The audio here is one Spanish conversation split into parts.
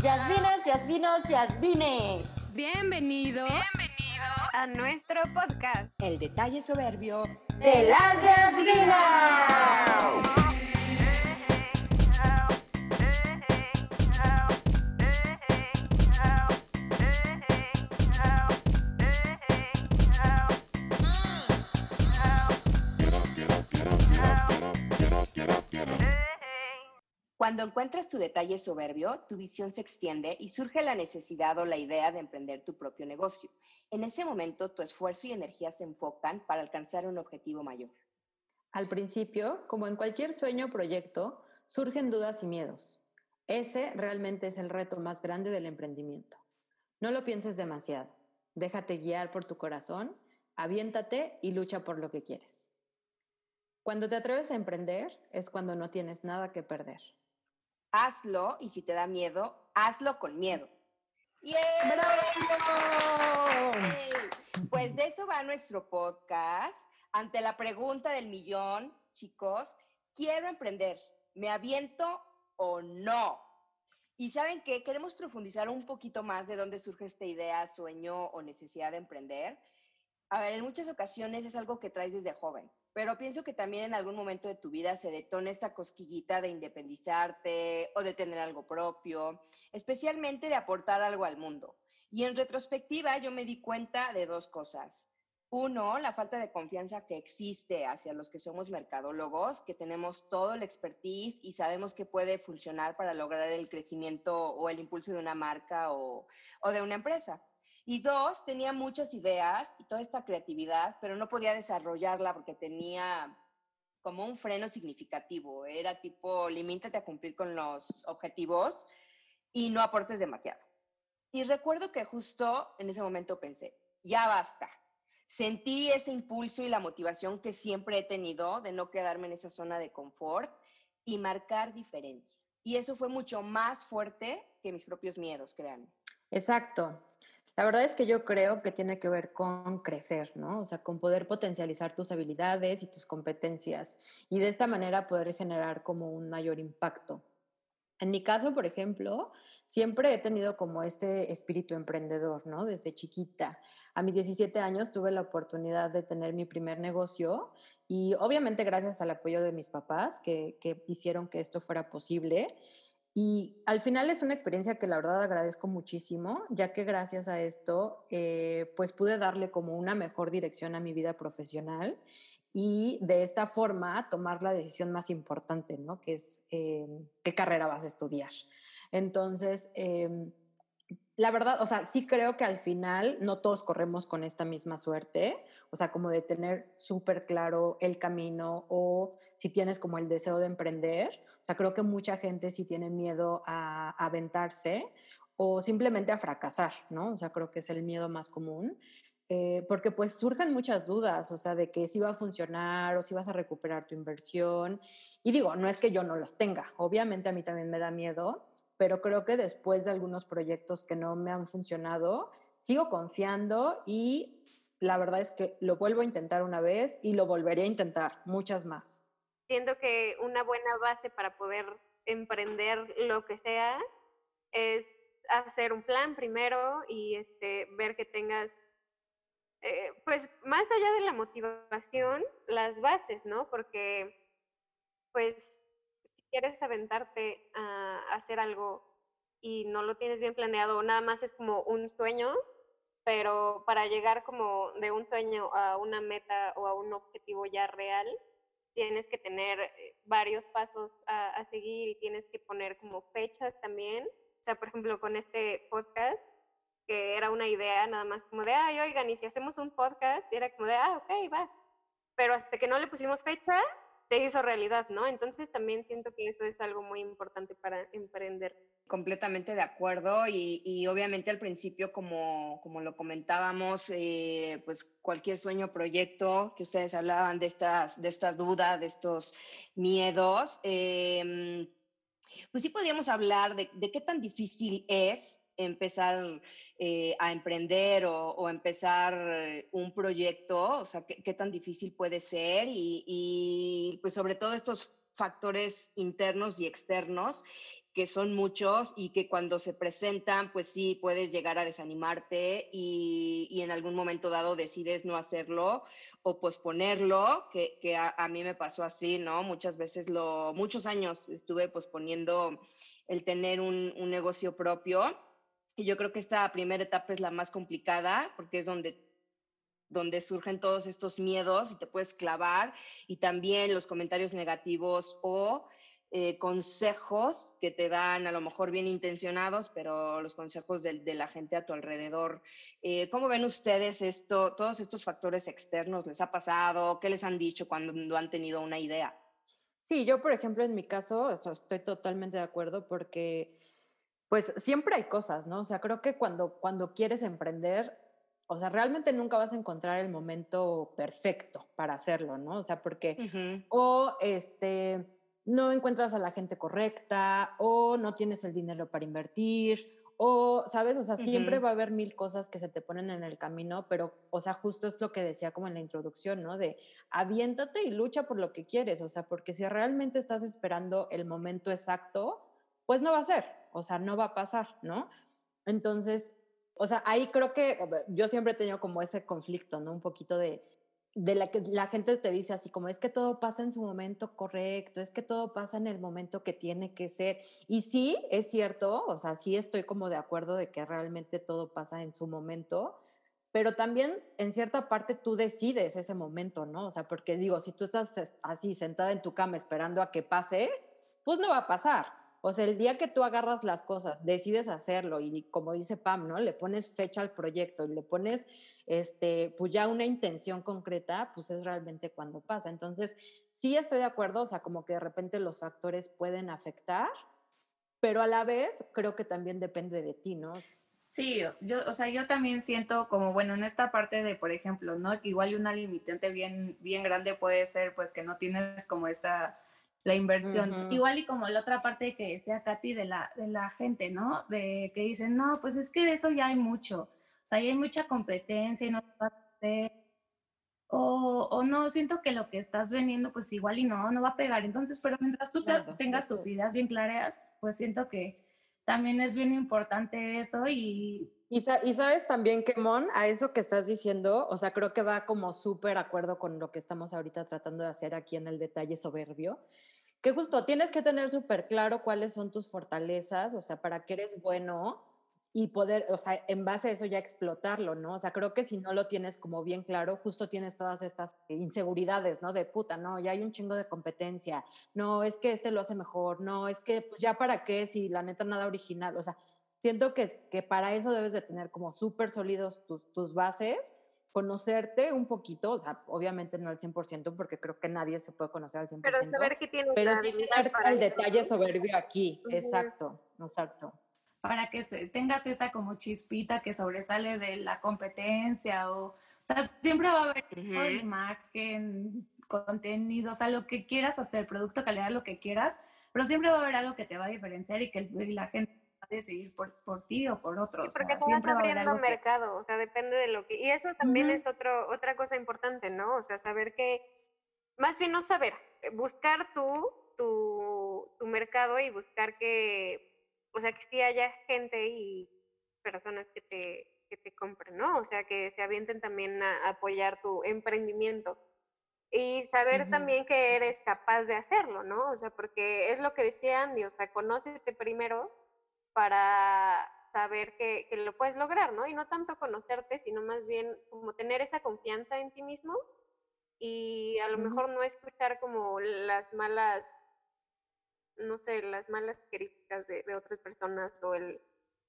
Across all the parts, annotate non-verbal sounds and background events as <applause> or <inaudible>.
Yasminas, Yasminos, Yasmines. Bienvenido. Bienvenido a nuestro podcast. El detalle soberbio de las Yasminas. Cuando encuentras tu detalle soberbio, tu visión se extiende y surge la necesidad o la idea de emprender tu propio negocio. En ese momento, tu esfuerzo y energía se enfocan para alcanzar un objetivo mayor. Al principio, como en cualquier sueño o proyecto, surgen dudas y miedos. Ese realmente es el reto más grande del emprendimiento. No lo pienses demasiado. Déjate guiar por tu corazón, aviéntate y lucha por lo que quieres. Cuando te atreves a emprender es cuando no tienes nada que perder hazlo y si te da miedo, hazlo con miedo. Pues de eso va nuestro podcast. Ante la pregunta del millón, chicos, quiero emprender, ¿me aviento o no? Y saben qué, queremos profundizar un poquito más de dónde surge esta idea, sueño o necesidad de emprender. A ver, en muchas ocasiones es algo que traes desde joven pero pienso que también en algún momento de tu vida se detona esta cosquillita de independizarte o de tener algo propio, especialmente de aportar algo al mundo. Y en retrospectiva yo me di cuenta de dos cosas. Uno, la falta de confianza que existe hacia los que somos mercadólogos, que tenemos todo el expertise y sabemos que puede funcionar para lograr el crecimiento o el impulso de una marca o, o de una empresa. Y dos, tenía muchas ideas y toda esta creatividad, pero no podía desarrollarla porque tenía como un freno significativo. Era tipo, limítate a cumplir con los objetivos y no aportes demasiado. Y recuerdo que justo en ese momento pensé, ya basta. Sentí ese impulso y la motivación que siempre he tenido de no quedarme en esa zona de confort y marcar diferencia. Y eso fue mucho más fuerte que mis propios miedos, créanme. Exacto. La verdad es que yo creo que tiene que ver con crecer, ¿no? O sea, con poder potencializar tus habilidades y tus competencias y de esta manera poder generar como un mayor impacto. En mi caso, por ejemplo, siempre he tenido como este espíritu emprendedor, ¿no? Desde chiquita. A mis 17 años tuve la oportunidad de tener mi primer negocio y obviamente gracias al apoyo de mis papás que, que hicieron que esto fuera posible. Y al final es una experiencia que la verdad agradezco muchísimo, ya que gracias a esto, eh, pues pude darle como una mejor dirección a mi vida profesional y de esta forma tomar la decisión más importante, ¿no? Que es eh, qué carrera vas a estudiar. Entonces, em, la verdad, o sea, sí creo que al final no todos corremos con esta misma suerte, o sea, como de tener súper claro el camino o si tienes como el deseo de emprender, o sea, creo que mucha gente sí tiene miedo a, aventarse o simplemente a fracasar, ¿no? O sea, creo que es el miedo más común. Eh, porque pues surgen muchas dudas, o sea, de que si va a funcionar o si vas a recuperar tu inversión. Y digo, no es que yo no los tenga, obviamente a mí también me da miedo, pero creo que después de algunos proyectos que no me han funcionado, sigo confiando y la verdad es que lo vuelvo a intentar una vez y lo volveré a intentar muchas más. Siento que una buena base para poder emprender lo que sea es hacer un plan primero y este, ver que tengas, eh, pues más allá de la motivación, las bases, ¿no? Porque pues quieres aventarte a hacer algo y no lo tienes bien planeado, nada más es como un sueño, pero para llegar como de un sueño a una meta o a un objetivo ya real, tienes que tener eh, varios pasos a, seguir y tienes que poner como fechas también. O sea, por ejemplo, con este podcast, que era una idea nada más como de, ay, oigan, y si hacemos un podcast, era como de, ah, ok, va. Pero hasta que no le pusimos fecha, se hizo realidad, ¿no? Entonces también siento que eso es algo muy importante para emprender. Completamente de acuerdo y, obviamente al principio, como, como lo comentábamos, eh, pues cualquier sueño, proyecto, que ustedes hablaban de estas, de estas dudas, de estos miedos, em, pues sí podríamos hablar de, de qué tan difícil es empezar eh, a emprender o, empezar eh, un proyecto, o sea, qué, tan difícil puede ser y, pues sobre todo estos factores internos y externos que son muchos y que cuando se presentan, pues sí, puedes llegar a desanimarte y, y en algún momento dado decides no hacerlo o posponerlo, que, que a, a, mí me pasó así, ¿no? Muchas veces, lo, muchos años estuve posponiendo el tener un, un negocio propio y yo creo que esta primera etapa es la más complicada porque es donde donde surgen todos estos miedos y te puedes clavar y también los comentarios negativos o eh, consejos que te dan a lo mejor bien intencionados, pero los consejos de, de la gente a tu alrededor. Eh, ¿Cómo ven ustedes esto, todos estos factores externos? ¿Les ha pasado? ¿Qué les han dicho cuando han tenido una idea? Sí, yo por ejemplo en mi caso estoy totalmente de acuerdo porque pues siempre hay cosas, ¿no? O sea, creo que cuando, cuando quieres emprender, o sea, realmente nunca vas a encontrar el momento perfecto para hacerlo, ¿no? O sea, porque uh -huh. o este no encuentras a la gente correcta o no tienes el dinero para invertir o, ¿sabes? O sea, uh -huh. siempre va a haber mil cosas que se te ponen en el camino, pero, o sea, justo es lo que decía como en la introducción, ¿no? De aviéntate y lucha por lo que quieres, o sea, porque si realmente estás esperando el momento exacto, pues no va a ser, o sea, no va a pasar, ¿no? Entonces, o sea, ahí creo que yo siempre he tenido como ese conflicto, ¿no? Un poquito de, de la que la gente te dice así como es que todo pasa en su momento correcto, es que todo pasa en el momento que tiene que ser. Y sí, es cierto, o sea, sí estoy como de acuerdo de que realmente todo pasa en su momento, pero también en cierta parte tú decides ese momento, ¿no? O sea, porque digo, si tú estás así sentada en tu cama esperando a que pase, pues no va a pasar. O sea, el día que tú agarras las cosas, decides hacerlo y como dice Pam, ¿no? Le pones fecha al proyecto y le pones, este, pues ya una intención concreta, pues es realmente cuando pasa. Entonces, sí estoy de acuerdo, o sea, como que de repente los factores pueden afectar, pero a la vez creo que también depende de ti, ¿no? Sí, yo, o sea, yo también siento como, bueno, en esta parte de, por ejemplo, ¿no? Que igual una limitante bien, bien grande puede ser, pues, que no tienes como esa la inversión. Uh -huh. Igual y como la otra parte que decía Katy de la, de la gente, ¿no? De que dicen, no, pues es que de eso ya hay mucho. O sea, ya hay mucha competencia y no va a hacer. O, o, no, siento que lo que estás vendiendo, pues igual y no, no va a pegar. Entonces, pero mientras tú claro, tengas tus ideas bien claras, pues siento que también es bien importante eso y... Y, y sabes también que, Mon, a eso que estás diciendo, o sea, creo que va como súper acuerdo con lo que estamos ahorita tratando de hacer aquí en el detalle soberbio, que justo tienes que tener súper claro cuáles son tus fortalezas, o sea, para qué eres bueno y poder, o sea, en base a eso ya explotarlo, ¿no? O sea, creo que si no lo tienes como bien claro, justo tienes todas estas inseguridades, ¿no? De puta, no, ya hay un chingo de competencia, no, es que este lo hace mejor, no, es que pues ya para qué si la neta nada original, o sea, siento que, que para eso debes de tener como súper sólidos tus, tus bases conocerte un poquito, o sea, obviamente no al 100%, porque creo que nadie se puede conocer al 100%. Pero saber que tienes Pero sí tener el detalle soberbio aquí, uh -huh. exacto, exacto. Para que se, tengas esa como chispita que sobresale de la competencia o, o sea, siempre va a haber uh -huh. imagen, contenido, o sea, lo que quieras, hasta el producto, calidad, lo que quieras, pero siempre va a haber algo que te va a diferenciar y que la gente decidir por, por ti o por otros. Sí, porque o sea, te vas abriendo mercado, que... o sea, depende de lo que... Y eso también uh -huh. es otro, otra cosa importante, ¿no? O sea, saber que, más bien no saber, buscar tú tu, tu mercado y buscar que, o sea, que sí haya gente y personas que te, que te compren, ¿no? O sea, que se avienten también a apoyar tu emprendimiento. Y saber uh -huh. también que eres capaz de hacerlo, ¿no? O sea, porque es lo que decía Andy, o sea, conócete primero para saber que, que, lo puedes lograr, ¿no? Y no tanto conocerte, sino más bien como tener esa confianza en ti mismo y a lo uh -huh. mejor no escuchar como las malas, no sé, las malas críticas de, de, otras personas o el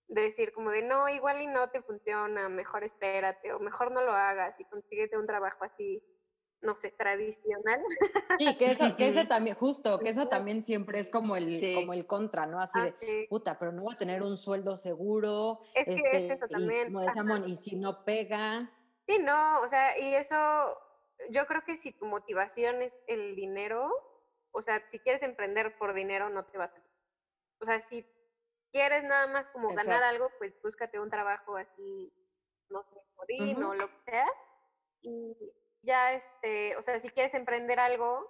de decir como de no, igual y no te funciona, mejor espérate o mejor no lo hagas y consíguete un trabajo así no sé, tradicional. Sí, que eso, que ese <laughs> también, justo, que eso también siempre es como el, sí. como el contra, ¿no? Así ah, de, sí. puta, pero no voy a tener un sueldo seguro. Es que este, es eso también. Y, como decíamos, y si no pega. Sí, no, o sea, y eso, yo creo que si tu motivación es el dinero, o sea, si quieres emprender por dinero, no te vas a... O sea, si quieres nada más como Exacto. ganar algo, pues búscate un trabajo así, no sé, morir uh -huh. o lo que sea. Y ya, este, o sea, si quieres emprender algo,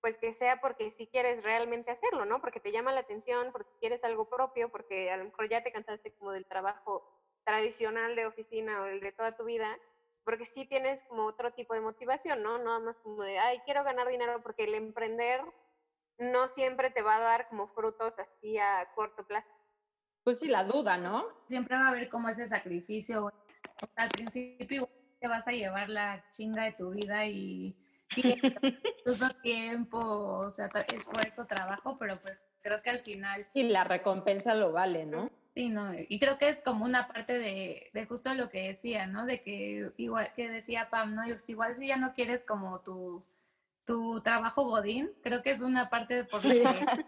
pues que sea porque si quieres realmente hacerlo, ¿no? Porque te llama la atención, porque quieres algo propio, porque a lo mejor ya te cansaste como del trabajo tradicional de oficina o el de toda tu vida, porque sí tienes como otro tipo de motivación, ¿no? No más como de, ay, quiero ganar dinero, porque el emprender no siempre te va a dar como frutos así a corto plazo. Pues sí, la duda, ¿no? Siempre va a haber como ese sacrificio. Al principio te vas a llevar la chinga de tu vida y <laughs> incluso tiempo, o sea, esfuerzo, trabajo, pero pues creo que al final... Sí, la recompensa lo vale, ¿no? Sí, no, y creo que es como una parte de, de, justo lo que decía, ¿no? De que igual que decía Pam, ¿no? Igual si ya no quieres como tu, tu trabajo godín, creo que es una parte de por sí.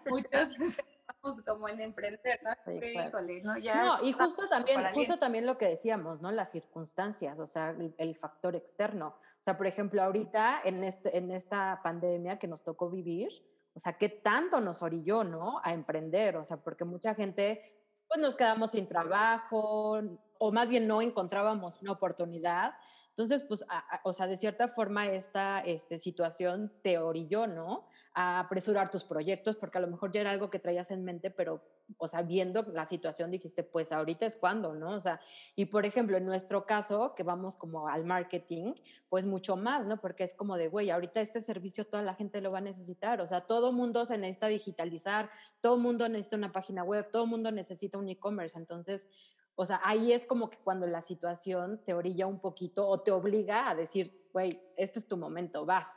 muchos <laughs> estamos como en emprender, ¿no? Sí, Híjole, ¿no? Ya no, y justo también, justo también lo que decíamos, ¿no? Las circunstancias, o sea, el, el, factor externo. O sea, por ejemplo, ahorita en, este, en esta pandemia que nos tocó vivir, o sea, ¿qué tanto nos orilló, ¿no? A emprender, o sea, porque mucha gente pues nos quedamos sin trabajo o más bien no encontrábamos una oportunidad. Entonces, pues, o sea, de cierta forma esta este, situación te orilló, ¿no? A apresurar tus proyectos, porque a lo mejor ya era algo que traías en mente, pero o sea, viendo la situación dijiste, pues ahorita es cuando, ¿no? O sea, y por ejemplo, en nuestro caso, que vamos como al marketing, pues mucho más, ¿no? Porque es como de, güey, ahorita este servicio toda la gente lo va a necesitar, o sea, todo mundo se necesita digitalizar, todo mundo necesita una página web, todo mundo necesita un e-commerce, entonces, o sea, ahí es como que cuando la situación te orilla un poquito o te obliga a decir, güey, este es tu momento, vas.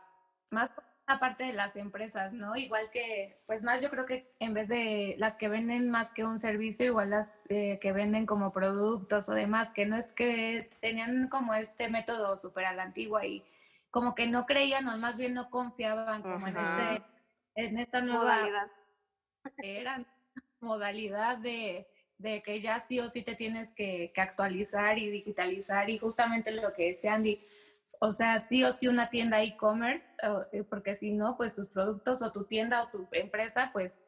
Más parte de las empresas, ¿no? Igual que, pues más yo creo que en vez de las que venden más que un servicio, igual las eh, que venden como productos o demás, que no es que tenían como este método súper a la antigua y como que no creían o más bien no confiaban como en, este, en esta nueva modalidad. Era <laughs> modalidad de, de, que ya sí o sí te tienes que, que actualizar y digitalizar y justamente lo que decía Andy, o sea, sí o sí una tienda e-commerce, eh, porque si no, pues tus productos o tu tienda o tu empresa, pues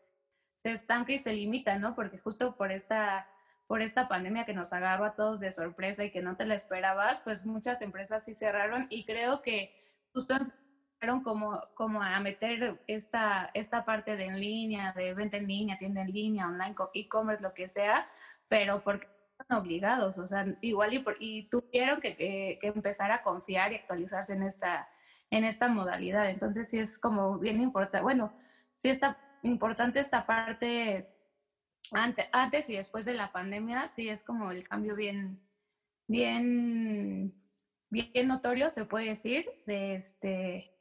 se estanca y se limita, ¿no? Porque justo por esta, por esta pandemia que nos agarró a todos de sorpresa y que no te la esperabas, pues muchas empresas sí cerraron y creo que justo empezaron como, como a meter esta, esta parte de en línea, de venta en línea, tienda en línea, online, e-commerce, lo que sea, pero porque obligados, o sea, igual y, tuvieron que, que, empezar a confiar y actualizarse en esta, en esta modalidad. Entonces sí es como bien importante, bueno, sí está importante esta parte antes, antes y después de la pandemia, sí es como el cambio bien, bien, bien notorio, se puede decir, de este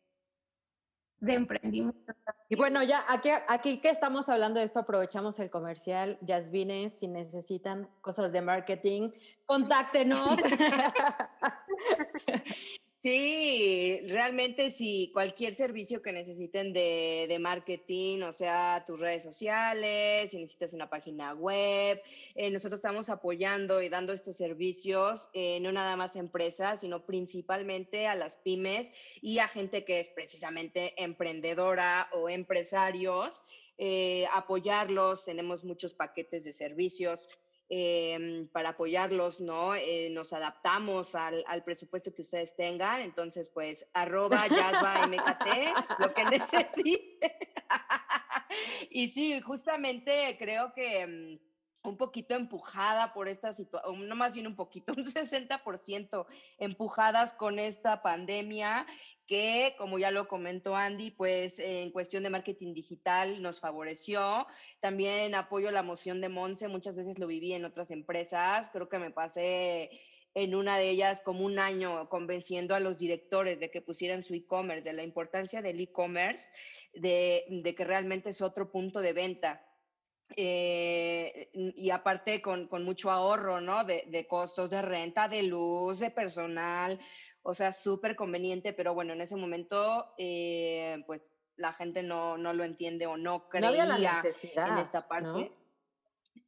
de emprendimiento. Y bueno, ya aquí, aquí que estamos hablando de esto, aprovechamos el comercial. Jasmine, si necesitan cosas de marketing, contáctenos. <laughs> <laughs> Sí, realmente sí, cualquier servicio que necesiten de, de, marketing, o sea, tus redes sociales, si necesitas una página web, eh, nosotros estamos apoyando y dando estos servicios, eh, no nada más a empresas, sino principalmente a las pymes y a gente que es precisamente emprendedora o empresarios. Eh, apoyarlos, tenemos muchos paquetes de servicios Em, para apoyarlos, ¿no? Eh, nos adaptamos al, al, presupuesto que ustedes tengan, entonces pues arroba Yasba MKT, lo que <laughs> necesite. y sí, justamente creo que mm, un poquito empujada por esta situación, no más bien un poquito, <laughs> un 60% empujadas con esta pandemia que, como ya lo comentó Andy, pues en cuestión de marketing digital nos favoreció. También apoyo la moción de Monse, muchas veces lo viví en otras empresas, creo que me pasé en una de ellas como un año convenciendo a los directores de que pusieran su e-commerce, de la importancia del e-commerce, de, de que realmente es otro punto de venta eh, y aparte con, con, mucho ahorro, ¿no? De, de, costos de renta, de luz, de personal, o sea, súper conveniente, pero bueno, en ese momento, eh, pues la gente no, no, lo entiende o no creía no había la necesidad, en esta parte.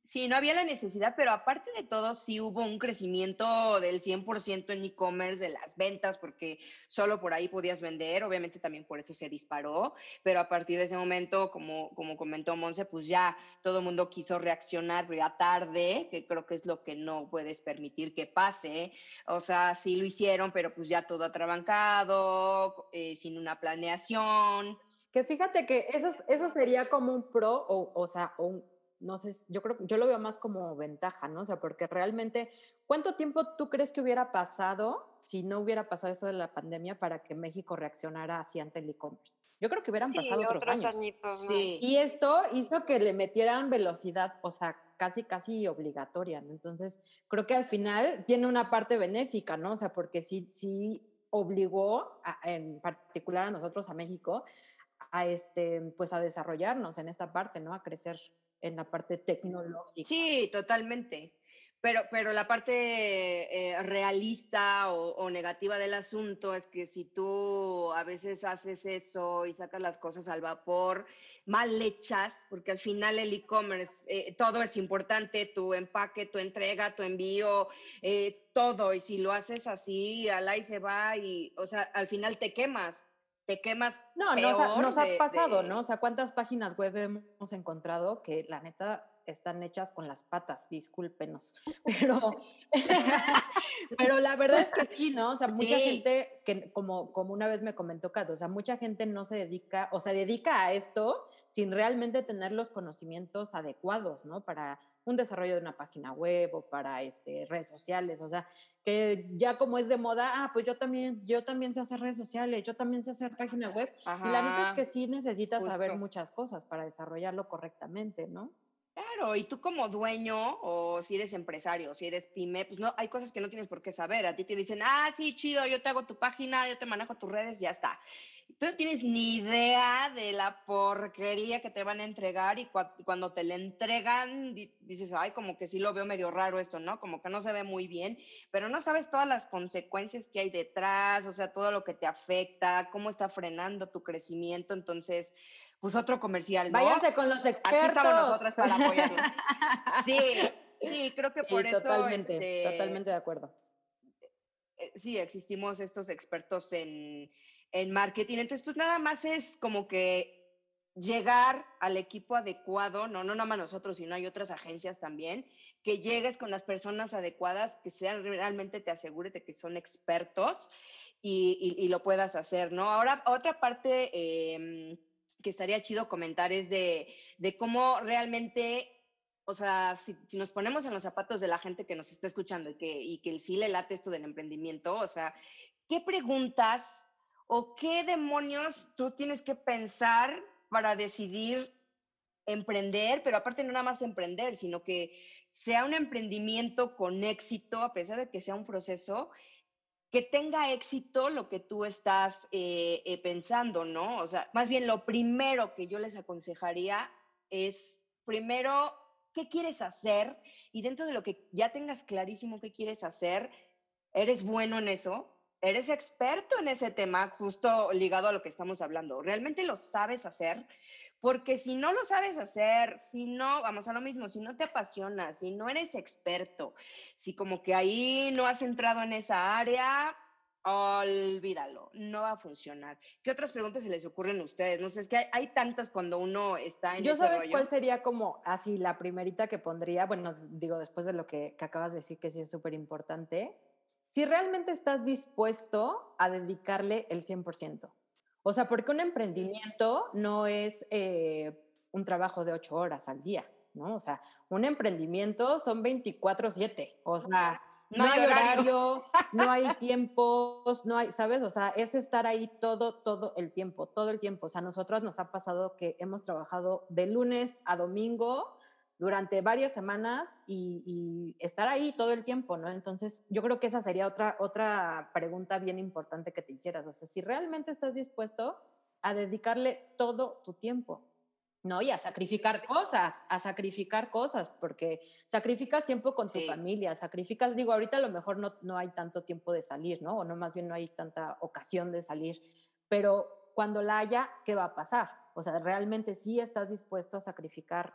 Sí, no había la necesidad, pero aparte de todo, sí hubo un crecimiento del 100% en e-commerce de las ventas, porque solo por ahí podías vender, obviamente también por eso se disparó, pero a partir de ese momento, como, como comentó Monse, pues ya todo el mundo quiso reaccionar, pero ya tarde, que creo que es lo que no puedes permitir que pase. O sea, sí lo hicieron, pero pues ya todo atrabancado, eh, sin una planeación Que fíjate que eso, eso sería como un pro, o, o sea, un, no sé, yo creo, yo lo veo más como ventaja, ¿no? O sea, porque realmente, ¿cuánto tiempo tú crees que hubiera pasado si no hubiera pasado eso de la pandemia para que México reaccionara así ante el e-commerce? Yo creo que hubieran Sí, pasado otros, años. añitos, ¿no? Sí. Y esto hizo que le metieran velocidad, o sea, casi, casi obligatoria, ¿no? Entonces, creo que al final tiene una parte benéfica, ¿no? O sea, porque sí, sí obligó, a- en particular a nosotros, a México, a este, pues a desarrollarnos en esta parte, ¿no? A crecer en la parte tecnológica. Sí, totalmente. Pero, pero la parte eh, realista o, o negativa del asunto es que si tú a veces haces eso y sacas las cosas al vapor, mal hechas, porque al final el e-commerce, eh, todo es importante, tu empaque, tu entrega, tu envío, eh, todo. Y si lo haces así, al ahí se va y, o sea, al final te quemas, te quemas No, nos ha, pasado, de- ¿no? O sea, ¿cuántas páginas web hemos encontrado que la neta están hechas con las patas? Discúlpenos. <laughs> Pero, <laughs> pero la verdad es que sí, ¿no? O sea, mucha Sí. gente, que como, como una vez me comentó Cato, o sea, mucha gente no se dedica, o se dedica a esto sin realmente tener los conocimientos adecuados, ¿no? Para un desarrollo de una página web o para este, redes sociales, o sea, que ya como es de moda, ah, pues yo también, yo también sé hacer redes sociales, yo también sé hacer página web, y la neta es que sí necesitas saber muchas cosas para desarrollarlo correctamente, ¿no? Claro, y tú como dueño o si eres empresario, si eres pyme, pues no, hay cosas que no tienes por qué saber. A ti te dicen, ah, sí, chido, yo te hago tu página, yo te manejo tus redes, ya está. Tú no tienes ni idea de la porquería que te van a entregar y cua- cuando te la entregan di- dices, ay, como que sí lo veo medio raro esto, ¿no? Como que no se ve muy bien, pero no sabes todas las consecuencias que hay detrás, o sea, todo lo que te afecta, cómo está frenando tu crecimiento. Entonces, pues otro comercial, ¿no? Váyanse con los Aquí expertos. estamos nosotras para apoyarlos. Sí, sí, creo que Sí, por eso totalmente, este, totalmente de acuerdo. eh, sí, existimos estos expertos en, en marketing. Entonces, pues nada más es como que llegar al equipo adecuado, no, no nada más nosotros, sino hay otras agencias también, que llegues con las personas adecuadas, que sean realmente te asegures de que son expertos y, y- y lo puedas hacer, ¿no? Ahora, otra parte em, que estaría chido comentar es de, de cómo realmente o sea, si, si nos ponemos en los zapatos de la gente que nos está escuchando y que, y que sí le late esto del emprendimiento, o sea, ¿qué preguntas o qué demonios tú tienes que pensar para decidir emprender? Pero aparte no nada más emprender, sino que sea un emprendimiento con éxito, a pesar de que sea un proceso, que tenga éxito lo que tú estás eh, eh, pensando, ¿no? O sea, más bien lo primero que yo les aconsejaría es, primero, ¿qué quieres hacer? Y dentro de lo que ya tengas clarísimo qué quieres hacer, ¿eres bueno en eso? ¿Eres experto en ese tema, justo ligado a lo que estamos hablando? ¿Realmente lo sabes hacer? Porque si no lo sabes hacer, si no, vamos a lo mismo, si no te apasiona, si no eres experto, si como que ahí no has entrado en esa área, olvídalo, no va a funcionar. ¿Qué otras preguntas se les ocurren a ustedes? No sé, es que hay, hay tantas cuando uno está en Yo ese sabes rollo. cuál sería como así la primerita que pondría, bueno, digo, después de lo que, que acabas de decir que sí es súper importante, si realmente estás dispuesto a dedicarle el 100%. O sea, porque un emprendimiento no es eh, un trabajo de ocho horas al día, ¿no? O sea, un emprendimiento son 24/7, o sea, no, hay horario, <laughs> no hay tiempos, no hay, ¿sabes? O sea, es estar ahí todo, todo el tiempo, todo el tiempo. O sea, a nosotros nos ha pasado que hemos trabajado de lunes a domingo durante varias semanas y, y estar ahí todo el tiempo, ¿no? Entonces, yo creo que esa sería otra, otra pregunta bien importante que te hicieras. O sea, si realmente estás dispuesto a dedicarle todo tu tiempo. ¿no? Y a sacrificar cosas, a sacrificar cosas, porque sacrificas tiempo con tu Sí. familia, sacrificas, digo, ahorita a lo mejor no, no hay tanto tiempo de salir, ¿no? O no, más bien no hay tanta ocasión de salir, pero cuando la haya, ¿qué va a pasar? O sea, realmente sí estás dispuesto a sacrificar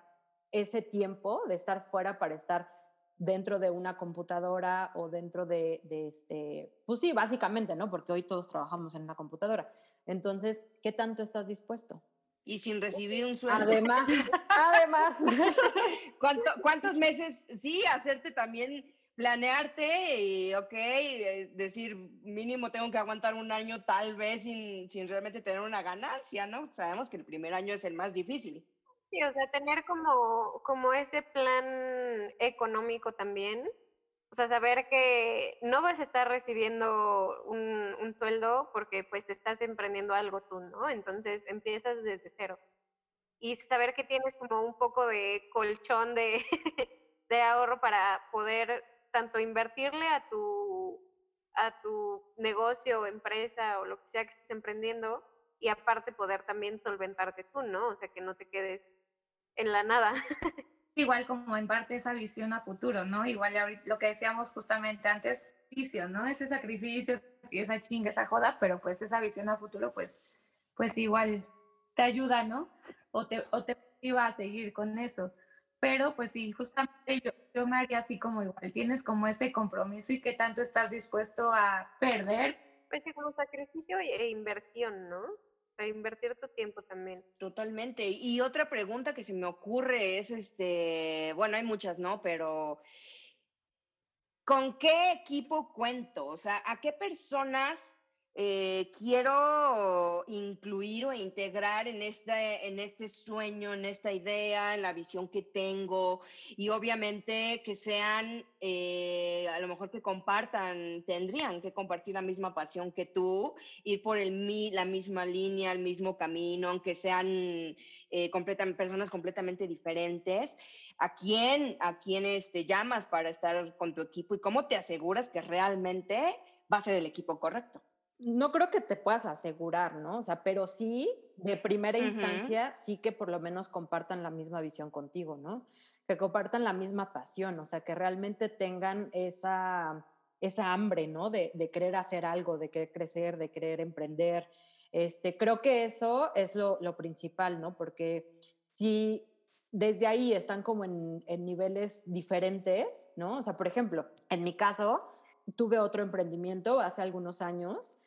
ese tiempo de estar fuera para estar dentro de una computadora o dentro de, de este, pues sí, básicamente, ¿no? Porque hoy todos trabajamos en una computadora. Entonces, ¿qué tanto estás dispuesto? Y sin recibir un sueldo. Además, <laughs> además. <laughs> ¿Cuánto- ¿Cuántos meses? Sí, hacerte también planearte y, ok, eh, decir, mínimo tengo que aguantar un año tal vez sin, sin realmente tener una ganancia, ¿no? Sabemos que el primer año es el más difícil. Sí, o sea, tener como, como ese plan económico también. O sea, saber que no vas a estar recibiendo un, un sueldo porque pues te estás emprendiendo algo tú, ¿no? Entonces empiezas desde cero. Y saber que tienes como un poco de colchón de, <laughs> de ahorro para poder tanto invertirle a tu, a tu negocio o empresa o lo que sea que estés emprendiendo y aparte poder también solventarte tú, ¿no? O sea, que no te quedes en la nada. <laughs> Igual como en parte esa visión a futuro, ¿no? Igual lo que decíamos justamente antes, visión, ¿no? Ese sacrificio y esa chinga, esa joda, pero pues esa visión a futuro, pues, pues igual te ayuda, ¿no? O te, o te iba a seguir con eso. Pero pues sí, justamente yo, yo me haría así como igual, tienes como ese compromiso y qué tanto estás dispuesto a perder. Pues sí, como sacrificio e inversión, ¿no? A invertir tu tiempo también. Totalmente. Y otra pregunta que se me ocurre es, este, bueno, hay muchas, ¿no? Pero, ¿con qué equipo cuento? O sea, ¿a qué personas eh, quiero incluir o integrar en este, en este sueño, en esta idea, en la visión que tengo y obviamente que sean, eh, a lo mejor que compartan, tendrían que compartir la misma pasión que tú, ir por el, la misma línea, el mismo camino, aunque sean eh, personas completamente diferentes. ¿A quién, a quién este, llamas para estar con tu equipo y cómo te aseguras que realmente va a ser el equipo correcto? No creo que te puedas asegurar, ¿no? O sea, pero sí, de primera instancia, sí que por lo menos compartan la misma visión contigo, ¿no? Que compartan la misma pasión, o sea, que realmente tengan esa, esa hambre, ¿no? De, de querer hacer algo, de querer crecer, de querer emprender. Este, creo que eso es lo, lo principal, ¿no? Porque si desde ahí están como en, en niveles diferentes, ¿no? O sea, por ejemplo, en mi caso, tuve otro emprendimiento hace algunos años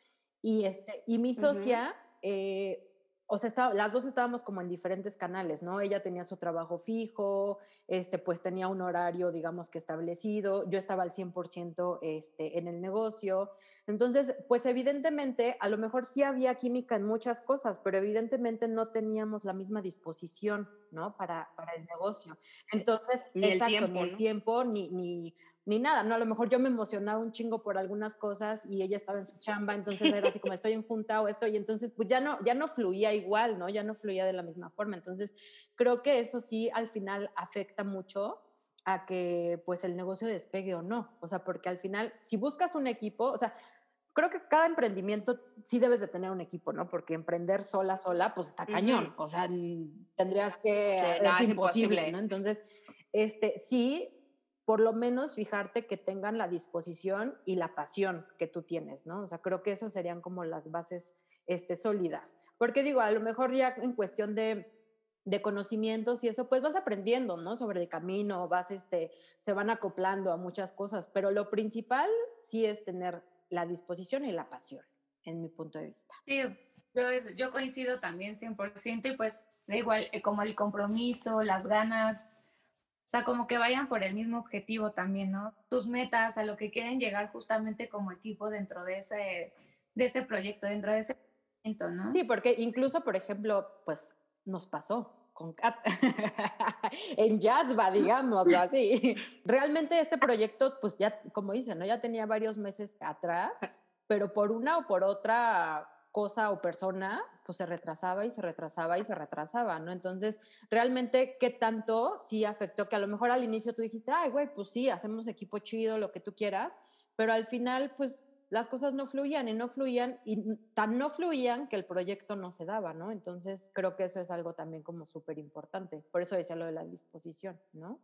y, este, y mi socia, eh, o sea, estaba, las dos estábamos como en diferentes canales, ¿no? Ella tenía su trabajo fijo, este, pues tenía un horario, digamos que establecido, yo estaba al 100% este, en el negocio. Entonces, pues evidentemente, a lo mejor sí había química en muchas cosas, pero evidentemente no teníamos la misma disposición, ¿no? Para, para el negocio. Entonces, ni el tiempo, ni el tiempo, ni, ni, ni nada, ¿no? A lo mejor yo me emocionaba un chingo por algunas cosas y ella estaba en su chamba, entonces era así como estoy en junta o esto, y entonces pues ya no, ya no fluía igual, ¿no? Ya no fluía de la misma forma. Entonces creo que eso sí al final afecta mucho a que pues el negocio despegue o no. O sea, porque al final, si buscas un equipo, o sea, creo que cada emprendimiento sí debes de tener un equipo, ¿no? Porque emprender sola, sola, pues está cañón. O sea, tendrías que... es, imposible, ¿no? Entonces, este, sí, por lo menos fijarte que tengan la disposición y la pasión que tú tienes, ¿no? O sea, creo que eso serían como las bases este, sólidas. Porque digo, a lo mejor ya en cuestión de, de conocimientos y eso, pues vas aprendiendo, ¿no? Sobre el camino, vas, este, se van acoplando a muchas cosas, pero lo principal sí es tener la disposición y la pasión, en mi punto de vista. Sí, yo, yo coincido también 100% y pues igual eh, como el compromiso, las ganas, o sea, como que vayan por el mismo objetivo también, ¿no? Tus metas, a lo que quieren llegar justamente como equipo dentro de ese, de ese proyecto, dentro de ese proyecto, ¿no? Sí, porque incluso, por ejemplo, pues nos pasó con Kat <laughs> en Jazzba, digamos, así. <laughs> Realmente este proyecto, pues ya, como dicen, ¿no? Ya tenía varios meses atrás, pero por una o por otra cosa o persona, pues se retrasaba y se retrasaba y se retrasaba, ¿no? Entonces, realmente, ¿qué tanto sí afectó? Que a lo mejor al inicio tú dijiste, ay, güey, pues sí, hacemos equipo chido, lo que tú quieras, pero al final, pues las cosas no fluían y no fluían y tan no fluían que el proyecto no se daba, ¿no? Entonces, creo que eso es algo también como súper importante. Por eso decía lo de la disposición, ¿no?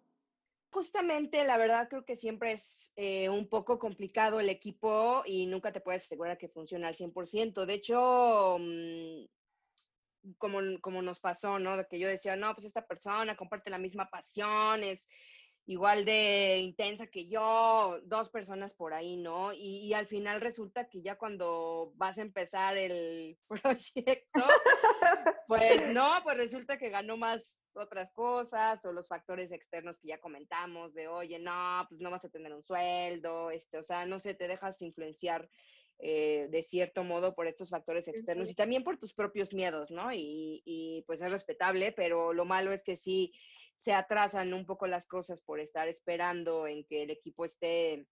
Justamente, la verdad creo que siempre es eh, un poco complicado el equipo y nunca te puedes asegurar que funcione al 100%. De hecho, mm, como, como nos pasó, ¿no? De que yo decía, no, pues esta persona comparte la misma pasión, es, igual de intensa que yo, dos personas por ahí, ¿no? Y, y, al final resulta que ya cuando vas a empezar el <laughs> proyecto, pues <laughs> no, pues resulta que ganó más otras cosas o los factores externos que ya comentamos de, oye, no, pues no vas a tener un sueldo, este, o sea, no sé, te dejas influenciar eh, de cierto modo por estos factores externos y también por tus propios miedos, ¿no? Y, y pues es respetable, pero lo malo es que sí se atrasan un poco las cosas por estar esperando en que el equipo esté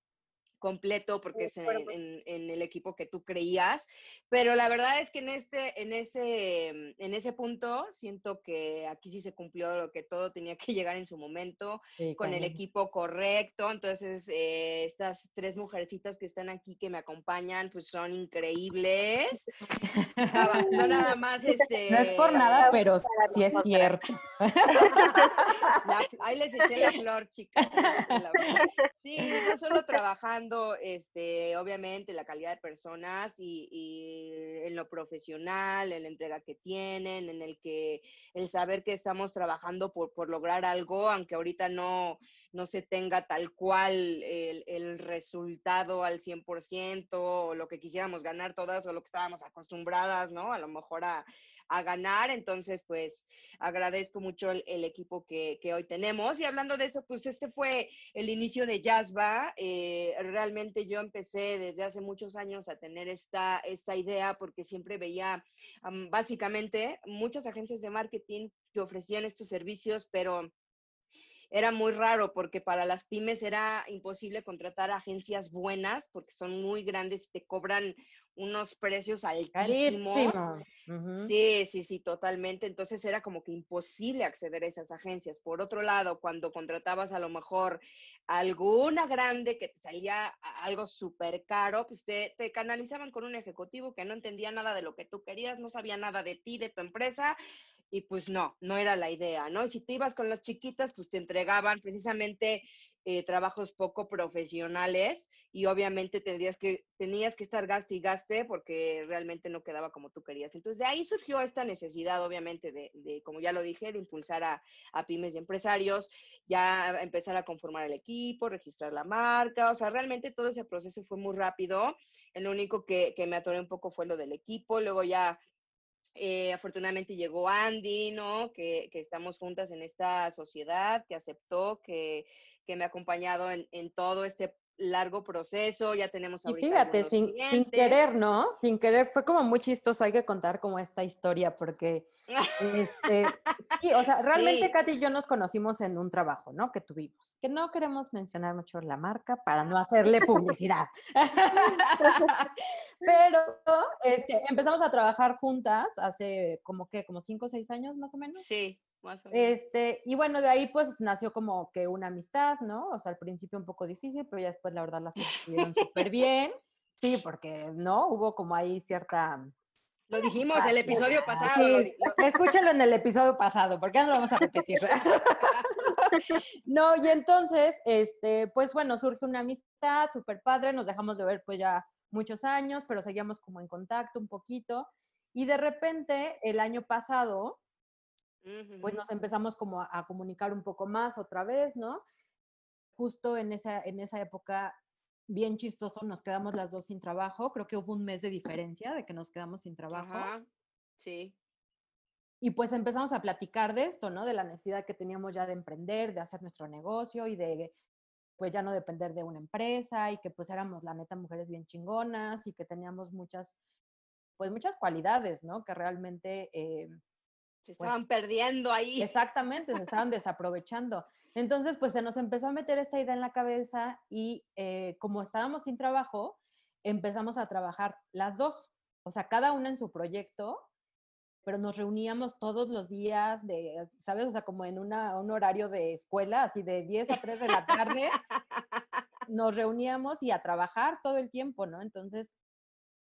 completo porque es en, en, el equipo que tú creías, pero la verdad es que en este, en ese, en ese punto siento que aquí sí se cumplió lo que todo tenía que llegar en su momento, sí, con el equipo correcto, entonces eh, estas tres mujercitas que están aquí que me acompañan, pues son increíbles, no nada <laughs> más este... No es por nada, pero sí es cierto. <laughs> La, ahí les eché la flor, chicas. Sí, no solo <laughs> trabajando este, obviamente, la calidad de personas y, en lo profesional, en la entrega que tienen, en el que el saber que estamos trabajando por, lograr algo, aunque ahorita no, no se tenga tal cual el, el resultado al 100% o lo que quisiéramos ganar todas o lo que estábamos acostumbradas, ¿no? A lo mejor a, a ganar. Entonces, pues agradezco mucho el, equipo que, que, hoy tenemos. Y hablando de eso, pues este fue el inicio de Jazzba. Eh, realmente yo empecé desde hace muchos años a tener esta, esta idea porque siempre veía básicamente muchas agencias de marketing que ofrecían estos servicios, pero era muy raro porque para las pymes era imposible contratar agencias buenas porque son muy grandes y te cobran unos precios altísimos. Uh -huh. Sí, sí, sí, totalmente. Entonces era como que imposible acceder a esas agencias. Por otro lado, cuando contratabas a lo mejor alguna grande que te salía algo súper caro, pues te, te, canalizaban con un ejecutivo que no entendía nada de lo que tú querías, no sabía nada de ti, de tu empresa, y pues no, no era la idea, ¿no? Y si te ibas con las chiquitas, pues te entregaban precisamente eh, trabajos poco profesionales y obviamente tendrías que, tenías que estar gaste y gaste porque realmente no quedaba como tú querías. Entonces de ahí surgió esta necesidad, obviamente, de, de como ya lo dije, de impulsar a, a, pymes y empresarios, ya empezar a conformar el equipo, registrar la marca, o sea, realmente todo ese proceso fue muy rápido. El único que, que me atoré un poco fue lo del equipo, luego ya eh, afortunadamente llegó Andy, ¿no? Que, que, estamos juntas en esta sociedad, que aceptó, que, que me ha acompañado en, en, todo este largo proceso, ya tenemos ahorita. Y fíjate, sin, sin, querer, ¿no? Sin querer, fue como muy chistoso, hay que contar como esta historia, porque, este, <laughs> sí, o sea, realmente sí. Katy y yo nos conocimos en un trabajo, ¿no? Que tuvimos, que no queremos mencionar mucho la marca para no hacerle publicidad. <laughs> Pero, este, empezamos a trabajar juntas hace como que, como cinco o seis años más o menos. Sí. Este, y bueno, de ahí pues nació como que una amistad, ¿no? O sea, al principio un poco difícil, pero ya después la verdad las cosas estuvieron súper bien. Sí, porque, ¿no? Hubo como ahí cierta... Lo dijimos el episodio pasado. Sí, escúchalo en el episodio pasado, porque ya no lo vamos a repetir. <laughs> no, y entonces, este, pues bueno, surge una amistad súper padre, nos dejamos de ver pues ya muchos años, pero seguíamos como en contacto un poquito. Y de repente, el año pasado, pues nos empezamos como a, a, comunicar un poco más otra vez, ¿no? Justo en esa, en esa época, bien chistoso, nos quedamos las dos sin trabajo, creo que hubo un mes de diferencia de que nos quedamos sin trabajo. Ajá. Sí. Y pues empezamos a platicar de esto, ¿no? De la necesidad que teníamos ya de emprender, de hacer nuestro negocio y de pues ya no depender de una empresa y que pues éramos la neta mujeres bien chingonas y que teníamos muchas, pues muchas cualidades, ¿no? Que realmente... Eh, se estaban pues, perdiendo ahí. Exactamente, se estaban <laughs> desaprovechando. Entonces, pues se nos empezó a meter esta idea en la cabeza y eh, como estábamos sin trabajo, empezamos a trabajar las dos, o sea, cada una en su proyecto, pero nos reuníamos todos los días de, ¿sabes? O sea, como en una, un horario de escuela, así de 10 a 3 de la tarde, nos reuníamos y a trabajar todo el tiempo, ¿no? Entonces,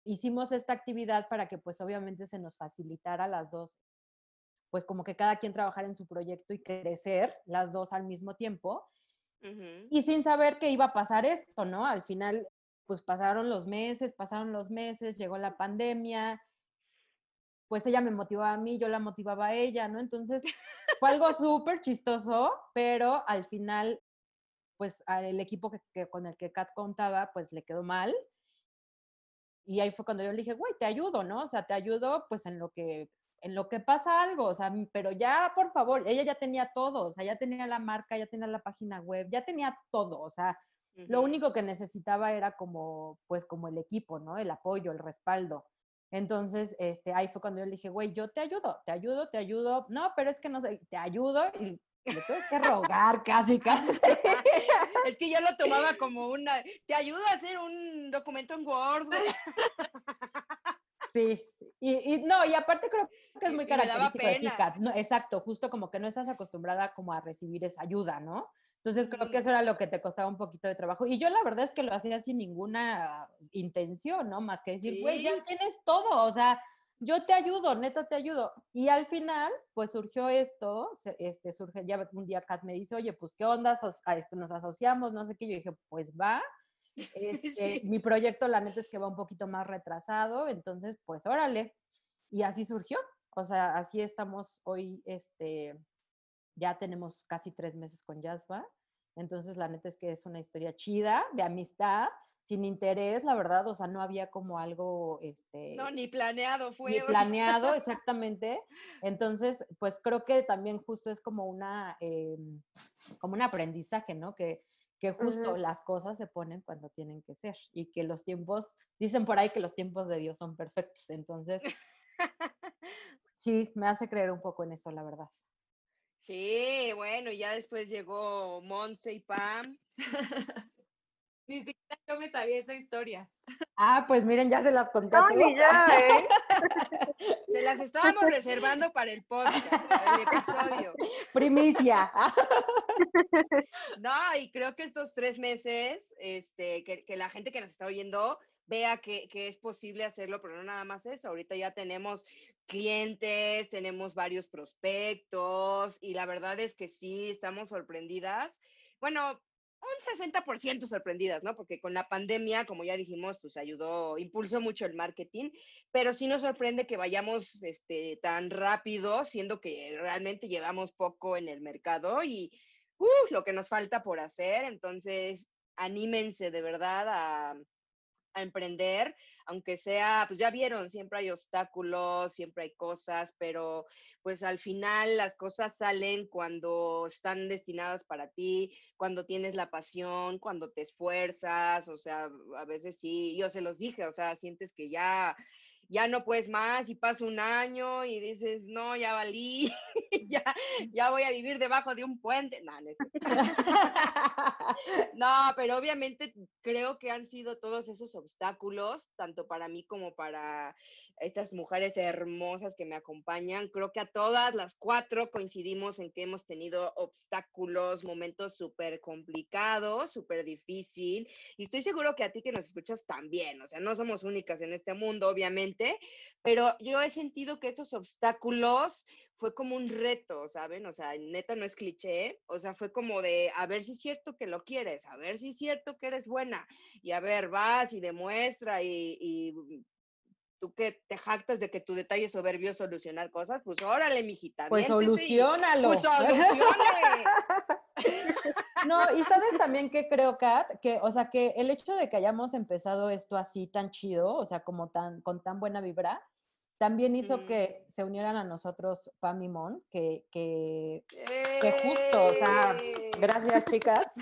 hicimos esta actividad para que pues obviamente se nos facilitara a las dos pues como que cada quien trabajar en su proyecto y crecer las dos al mismo tiempo. Uh -huh. Y sin saber que iba a pasar esto, ¿no? Al final, pues pasaron los meses, pasaron los meses, llegó la pandemia, pues ella me motivaba a mí, yo la motivaba a ella, ¿no? Entonces <laughs> fue algo súper chistoso, pero al final pues el equipo que, con el que Kat contaba, pues le quedó mal. Y ahí fue cuando yo le dije, güey, te ayudo, ¿no? O sea, te ayudo pues en lo que en lo que pasa algo, o sea, pero ya, por favor, ella ya tenía todo, o sea, ya tenía la marca, ya tenía la página web, ya tenía todo, o sea, lo único que necesitaba era como, pues, como el equipo, ¿no? El apoyo, el respaldo. Entonces, este, ahí fue cuando yo le dije, güey, yo te ayudo, te ayudo, te ayudo. No, pero es que no sé, te ayudo y le tuve que rogar casi, casi. <laughs> es que yo lo tomaba como una, te ayudo a hacer un documento en Word. <laughs> <laughs> Sí, y, no, y aparte creo que es muy característico de ti, No, exacto, justo como que no estás acostumbrada como a recibir esa ayuda, ¿no? Entonces creo que eso era lo que te costaba un poquito de trabajo. Y yo la verdad es que lo hacía sin ninguna intención, ¿no? Más que decir, güey, ya tienes todo, o sea, yo te ayudo, neta te ayudo. Y al final, pues surgió esto, este, surge, ya un día Kat me dice, oye, pues, ¿qué onda? Este, nos asociamos, no sé qué. Yo dije, pues va. <laughs> Este, mi proyecto, la neta es que va un poquito más retrasado, entonces, pues órale. Y así surgió. O sea, así estamos hoy, este, ya tenemos casi tres meses con Jasba. Entonces, la neta es que es una historia chida, de amistad, sin interés, la verdad, o sea, no había como algo, este... No, ni planeado fue. Ni planeado, <laughs> exactamente. Entonces, pues creo que también justo es como una, em, como un aprendizaje, ¿no? Que que justo las cosas se ponen cuando tienen que ser y que los tiempos, dicen por ahí que los tiempos de Dios son perfectos, entonces <laughs> sí, me hace creer un poco en eso, la verdad. Sí, bueno, ya después llegó Monse y Pam. <laughs> Ni siquiera yo me sabía esa historia. Ah, pues miren, ya se las conté. ya, ¿eh? Se las estábamos reservando para el podcast, para el episodio. Primicia. No, y creo que estos tres meses, este, que, que la gente que nos está oyendo vea que, que, es posible hacerlo, pero no nada más eso. Ahorita ya tenemos clientes, tenemos varios prospectos y la verdad es que sí, estamos sorprendidas. Bueno, un 60% sorprendidas, ¿no? Porque con la pandemia, como ya dijimos, pues ayudó, impulsó mucho el marketing, pero sí nos sorprende que vayamos este, tan rápido, siendo que realmente llevamos poco en el mercado y uh, lo que nos falta por hacer. Entonces, anímense de verdad a, a emprender, aunque sea, pues ya vieron, siempre hay obstáculos, siempre hay cosas, pero pues al final las cosas salen cuando están destinadas para ti, cuando tienes la pasión, cuando te esfuerzas, o sea, a veces sí, yo se los dije, o sea, sientes que ya ya no puedes más y pasa un año y dices, no, ya valí, <laughs> ya, ya voy a vivir debajo de un puente. No, no, <laughs> no, pero obviamente creo que han sido todos esos obstáculos, tanto para mí como para estas mujeres hermosas que me acompañan. Creo que a todas las cuatro coincidimos en que hemos tenido obstáculos, momentos súper complicados, súper difícil. Y estoy seguro que a ti que nos escuchas también, o sea, no somos únicas en este mundo, obviamente, pero yo he sentido que estos obstáculos fue como un reto, ¿saben? O sea, neta no es cliché, o sea, fue como de a ver si es cierto que lo quieres, a ver si es cierto que eres buena, y a ver, vas y demuestra y tú que te jactas de que tu detalle soberbio es solucionar cosas, pues órale, mijita. Pues solucionalo. Pues solucione. <laughs> <laughs> no, y sabes también que creo, Kat, que, o sea, que el hecho de que hayamos empezado esto así tan chido, o sea, como tan, con tan buena vibra, también hizo que se unieran a nosotros Pam y Mon, que, que, que justo, o sea, gracias chicas,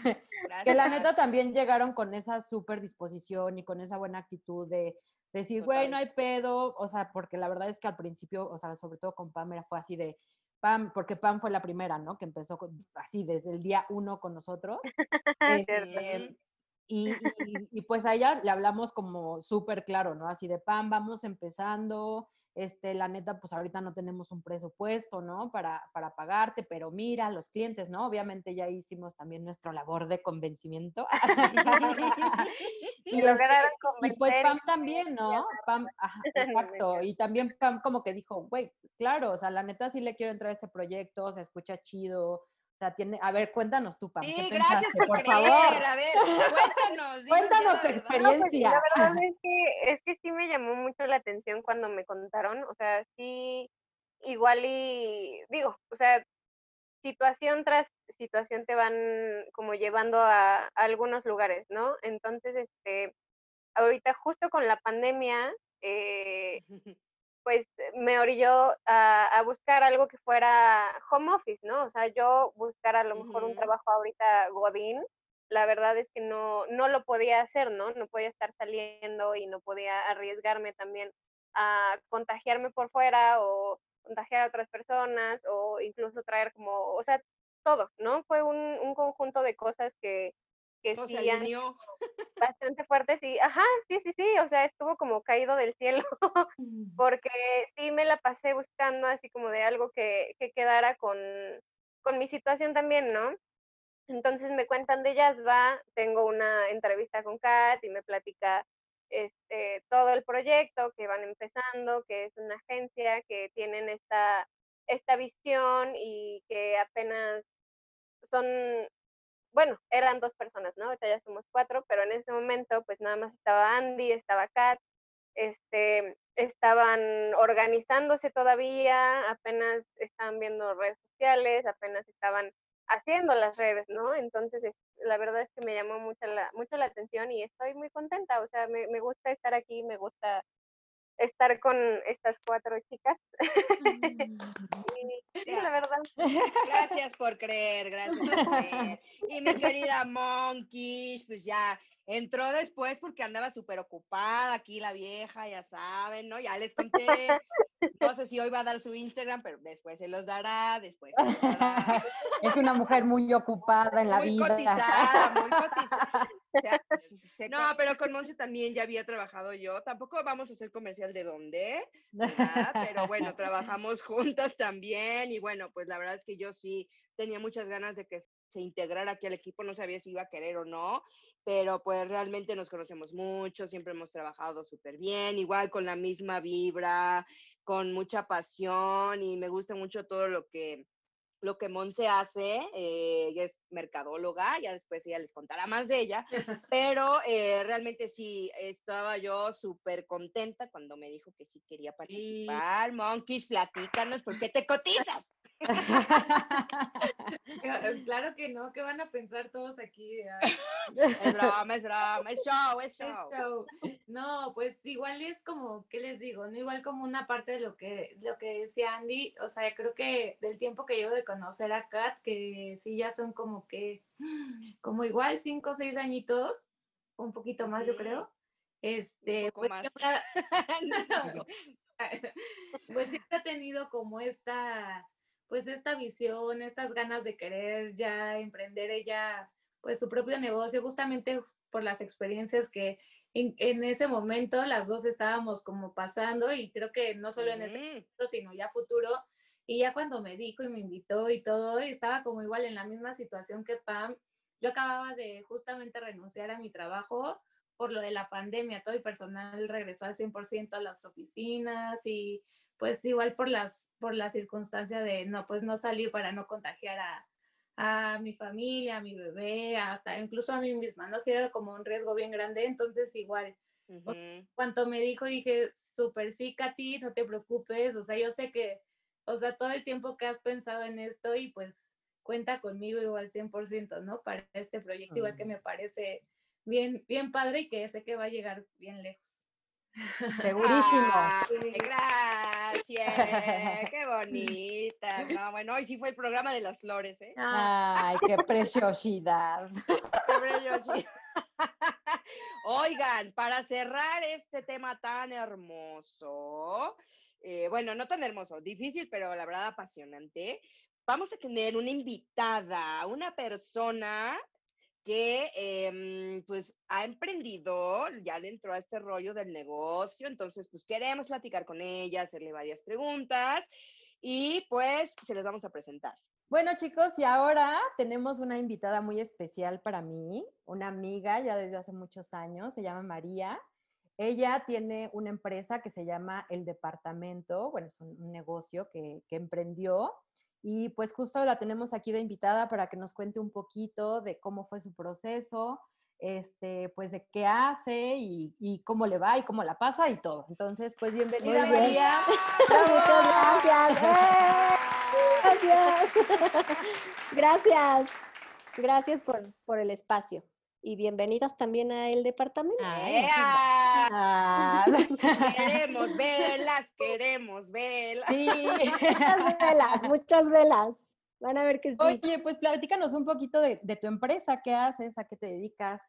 que la neta también llegaron con esa súper disposición y con esa buena actitud de, decir, güey, no hay pedo, o sea, porque la verdad es que al principio, o sea, sobre todo con Pam era fue así de, Pam, porque Pam fue la primera, ¿no? Que empezó así desde el día uno con nosotros. <laughs> Este, y, y, y, pues a ella le hablamos como súper claro, ¿no? Así de, Pam, vamos empezando, este, la neta, pues ahorita no tenemos un presupuesto, ¿no? Para, para pagarte, pero mira, los clientes, ¿no? Obviamente ya hicimos también nuestro labor de convencimiento. <laughs> y, este, y, pues Pam también, ¿no? Pam, <laughs> exacto. Y también Pam como que dijo, güey, claro, o sea, la neta sí le quiero entrar a este proyecto, se escucha chido, tiene, a ver, cuéntanos tú, Pam. Sí, gracias por, favor. A ver, cuéntanos. <laughs> cuéntanos tu experiencia. la <laughs> verdad es que, es que sí me llamó mucho la atención cuando me contaron, o sea, sí, igual y, digo, o sea, situación tras situación te van como llevando a, a algunos lugares, ¿no? Entonces, este, ahorita justo con la pandemia, eh, <laughs> pues me orilló a, a buscar algo que fuera home office, ¿no? O sea, yo buscar a lo mejor un trabajo ahorita Godín, la verdad es que no, no lo podía hacer, ¿no? No podía estar saliendo y no podía arriesgarme también a contagiarme por fuera o contagiar a otras personas o incluso traer como, o sea, todo, ¿no? Fue un, un conjunto de cosas que, que sí han bastante fuertes y, ajá, sí, sí, sí, o sea, estuvo como caído del cielo, <laughs> porque sí me la pasé buscando así como de algo que, que quedara con, con mi situación también, ¿no? Entonces me cuentan de Yazba, tengo una entrevista con Kat y me platica este, todo el proyecto que van empezando, que es una agencia, que tienen esta, esta visión y que apenas son bueno, eran dos personas, ¿no? Ahorita ya somos cuatro, pero en ese momento pues nada más estaba Andy, estaba Kat, este, estaban organizándose todavía, apenas estaban viendo redes sociales, apenas estaban haciendo las redes, ¿no? Entonces, es- la verdad es que me llamó mucho la, mucho la atención y estoy muy contenta, o sea, me, me gusta estar aquí, me gusta estar con estas cuatro chicas. <laughs> y sí, la verdad. Gracias por creer, gracias por creer. Y mi querida Monkeys, pues ya entró después porque andaba súper ocupada aquí la vieja, ya saben, ¿no? Ya les conté. No sé si hoy va a dar su Instagram, pero después se los dará, después se los dará. <laughs> Es una mujer muy ocupada en la muy vida. cotizada, muy cotizada. O sea, <laughs> no, pero con Monse también ya había trabajado yo. Tampoco vamos a hacer comercial de dónde, ¿verdad? Pero bueno, <laughs> trabajamos juntas también. Y bueno, pues la verdad es que yo sí tenía muchas ganas de que se integrara aquí al equipo. No sabía si iba a querer o no, pero pues realmente nos conocemos mucho. Siempre hemos trabajado súper bien, igual con la misma vibra, con mucha pasión. Y me gusta mucho todo lo que lo que Monse hace, eh, ella es mercadóloga, ya después ella les contará más de ella, <laughs> pero eh, realmente sí, estaba yo súper contenta cuando me dijo que sí quería participar. Monkeys, platícanos, ¿por qué te cotizas? <laughs> <laughs> Claro que no, ¿qué van a pensar todos aquí? Es broma, es broma, es show, es es show. show. No, pues igual es como, ¿qué les digo? No igual como una parte de lo que, lo que decía Andy, o sea, creo que del tiempo que llevo de conocer a Kat, que sí ya son como que, <gasps> como igual cinco o seis añitos, un poquito más yo creo. Este, poco pues, más. <laughs> pues siempre ha tenido como esta, pues esta visión, estas ganas de querer ya emprender ella, pues su propio negocio, justamente por las experiencias que en, en ese momento las dos estábamos como pasando y creo que no solo en ese momento, sino ya futuro. Y ya cuando me dijo y me invitó y todo, y estaba como igual en la misma situación que Pam, yo acababa de justamente renunciar a mi trabajo por lo de la pandemia, todo el personal regresó al 100% a las oficinas y pues igual por las por la circunstancia de no pues no salir para no contagiar a, a mi familia, a mi bebé, hasta incluso a mí misma, no si era como un riesgo bien grande, entonces igual Ujú. cuando me dijo dije, súper sí, Katy, no te preocupes, o sea, yo sé que, o sea, todo el tiempo que has pensado en esto y pues cuenta conmigo igual 100%, ¿no? Para este proyecto, igual que me parece bien, bien padre y que sé que va a llegar bien lejos. Segurísimo. Gracias, qué bonita. No, bueno, hoy sí fue el programa de las flores, ¿eh? Ay, qué preciosidad. Qué sí. <laughs> Oigan, para cerrar este tema tan hermoso, eh, bueno, no tan hermoso, difícil, pero la verdad apasionante, vamos a tener una invitada, una persona que em, pues ha emprendido, ya le entró a este rollo del negocio, entonces pues queremos platicar con ella, hacerle varias preguntas y pues se les vamos a presentar. Bueno, chicos, y ahora tenemos una invitada muy especial para mí, una amiga ya desde hace muchos años, se llama María. Ella tiene una empresa que se llama El Departamento, bueno, es un negocio que, que emprendió y pues justo la tenemos aquí de invitada para que nos cuente un poquito de cómo fue su proceso, este, pues de qué hace y, y cómo le va y cómo la pasa y todo. Entonces, pues bienvenida Muy bien. María. Muchas gracias. ¡Eh! gracias. gracias. Gracias por, por el espacio. Y bienvenidas también a el departamento. Ay, Gracias. <laughs> Queremos <laughs> velas, queremos velas. Sí. <laughs> Muchas velas, muchas velas. Van a ver que sí. Oye, pues platícanos un poquito de, de tu empresa, ¿qué haces? ¿A qué te dedicas?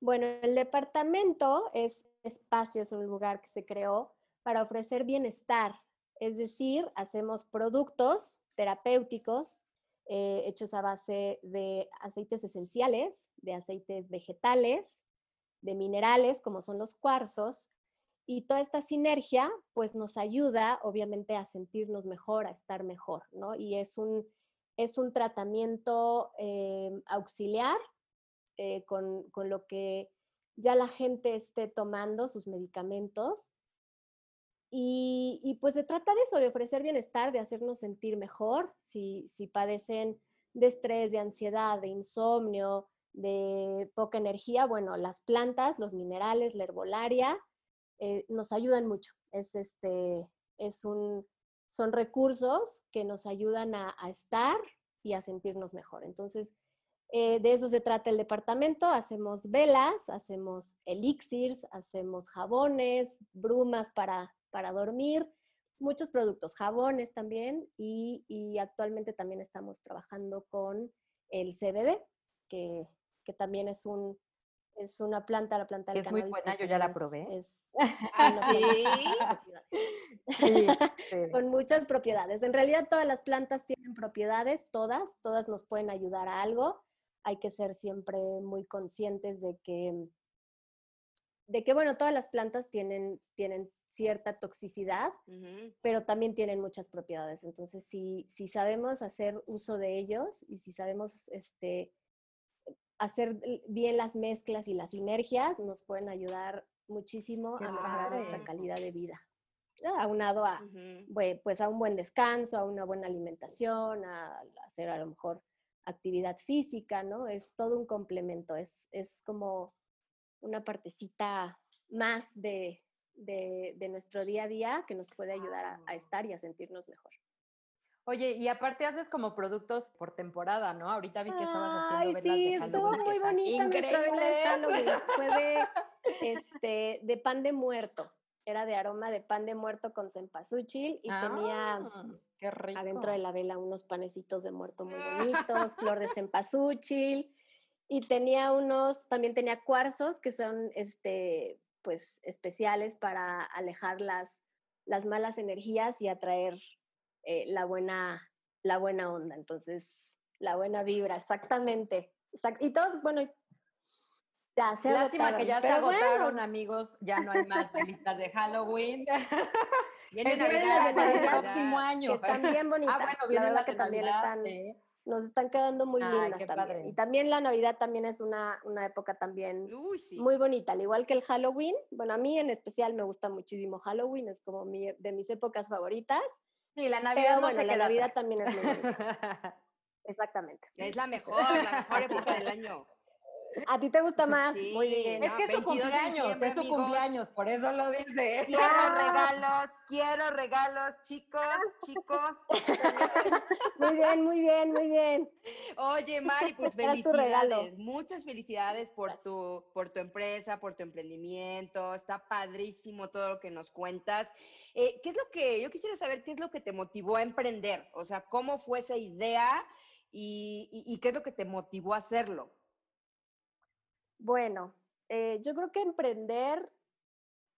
Bueno, el departamento es espacio, es un lugar que se creó para ofrecer bienestar. Es decir, hacemos productos terapéuticos eh, hechos a base de aceites esenciales, de aceites vegetales, de minerales, como son los cuarzos. Y toda esta sinergia, pues nos ayuda, obviamente, a sentirnos mejor, a estar mejor, ¿no? Y es un, es un tratamiento eh, auxiliar eh, con, con lo que ya la gente esté tomando sus medicamentos. Y, y, pues se trata de eso, de ofrecer bienestar, de hacernos sentir mejor si, si padecen de estrés, de ansiedad, de insomnio, de poca energía. Bueno, las plantas, los minerales, la herbolaria eh, nos ayudan mucho. Es, este, es un, son recursos que nos ayudan a, estar y a sentirnos mejor. Entonces, eh, de eso se trata el departamento. Hacemos velas, hacemos elixirs, hacemos jabones, brumas para, para dormir, muchos productos, jabones también. Y, y actualmente también estamos trabajando con el CBD, que, que también es un, es una planta, la planta Que del es muy cannabis, buena, yo ya la probé. es <laughs> Ah, planta ¿sí? con muchas <laughs> propiedades. Sí, <laughs> sí. con muchas propiedades. En realidad todas las plantas tienen propiedades, todas, todas nos pueden ayudar a algo. Hay que ser siempre muy conscientes de que, de que bueno, todas las plantas tienen, tienen cierta toxicidad, pero también tienen muchas propiedades. Entonces, si, si sabemos hacer uso de ellos y si sabemos este, hacer bien las mezclas y las sinergias, nos pueden ayudar muchísimo Qué a mejorar nuestra calidad de vida. ¿no? Aunado a, pues a un buen descanso, a una buena alimentación, a hacer a lo mejor actividad física, ¿no? Es todo un complemento, es, es como una partecita más de, de, de nuestro día a día que nos puede ayudar a, a estar y a sentirnos mejor. Oye, y aparte haces como productos por temporada, ¿no? Ahorita vi que estabas haciendo Ay, sí, de estuvo muy bonita nuestra vela de. Halloween. Fue de, este, de pan de muerto. Era de aroma de pan de muerto con cempasúchil y tenía Ah, qué rico. adentro de la vela unos panecitos de muerto muy bonitos, flor de cempasúchil y tenía unos, también tenía cuarzos que son este, pues especiales para alejar las, las malas energías y atraer eh, la, buena, la buena onda. Entonces, la buena vibra, exactamente. Exact- y todos, bueno, ya se Lástima que agotaron, ya se pero bueno, agotaron, amigos. Ya no hay más velitas de Halloween. <laughs> Viene Navidad, para el Navidad, próximo año. que están bien <laughs> bonitas. Ah, bueno, la verdad las que también Navidad, están, sí. nos están quedando muy Ay, lindas también. padre. Y también la Navidad también es una, una época también Uy, sí. muy bonita, al igual que el Halloween. Bueno, a mí en especial me gusta muchísimo Halloween, es como mi, de mis épocas favoritas. Sí, la Navidad Pero no bueno, se la Navidad atrás. también es muy bonita. <laughs> Exactamente. Es la mejor, la mejor época del año. ¿A ti te gusta más? Sí. Muy bien. Es No, que es su 22 de cumpleaños, es su amigos. cumpleaños, por eso lo dice. Quiero <laughs> regalos, quiero regalos, chicos, chicos. <laughs> Muy bien, muy bien, muy bien. Oye, Mari, <laughs> pues felicidades, muchas felicidades por tu, por tu empresa, por tu emprendimiento. Está padrísimo todo lo que nos cuentas. Eh, ¿Qué es lo que, yo quisiera saber qué es lo que te motivó a emprender? O sea, ¿cómo fue esa idea y, y- y qué es lo que te motivó a hacerlo? Bueno, eh, yo creo que emprender,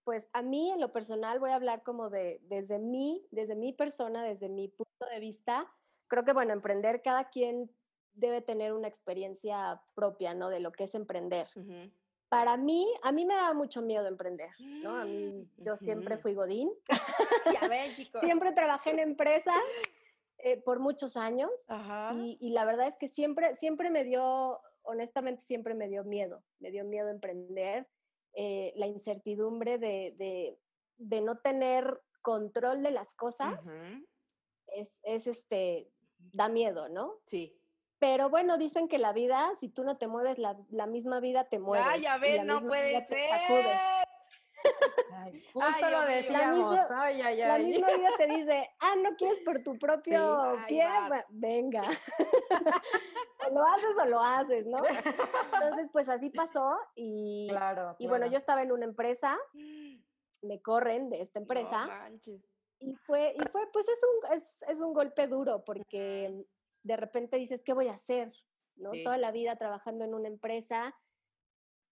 pues a mí en lo personal voy a hablar como de desde mí, desde mi persona, desde mi punto de vista. Creo que bueno, emprender cada quien debe tener una experiencia propia, ¿no? De lo que es emprender. Para mí, a mí me daba mucho miedo emprender, ¿no? A mí, yo siempre fui godín, <laughs> Ya chicos. siempre trabajé en empresas eh, por muchos años Ajá. y, y la verdad es que siempre, siempre me dio, honestamente, siempre me dio miedo, me dio miedo emprender, eh, la incertidumbre de, de, de no tener control de las cosas, es, es este, da miedo, ¿no? Sí. Pero bueno, dicen que la vida, si tú no te mueves, la, la misma vida te mueve. Ah, ya la no puede te ser. Ay, justo Ay, lo. La decíamos. misma- ay, ay, La misma vida te dice, ah, no quieres por tu propio Ay, pie. Va- venga. <laughs> o lo haces o lo haces, ¿no? Entonces, pues así pasó y, Claro. y bueno, yo estaba en una empresa, me corren de esta No empresa manches. y fue, y fue, pues es un, es, es un golpe duro porque de repente dices, ¿qué voy a hacer? ¿No? Sí. Toda la vida trabajando en una empresa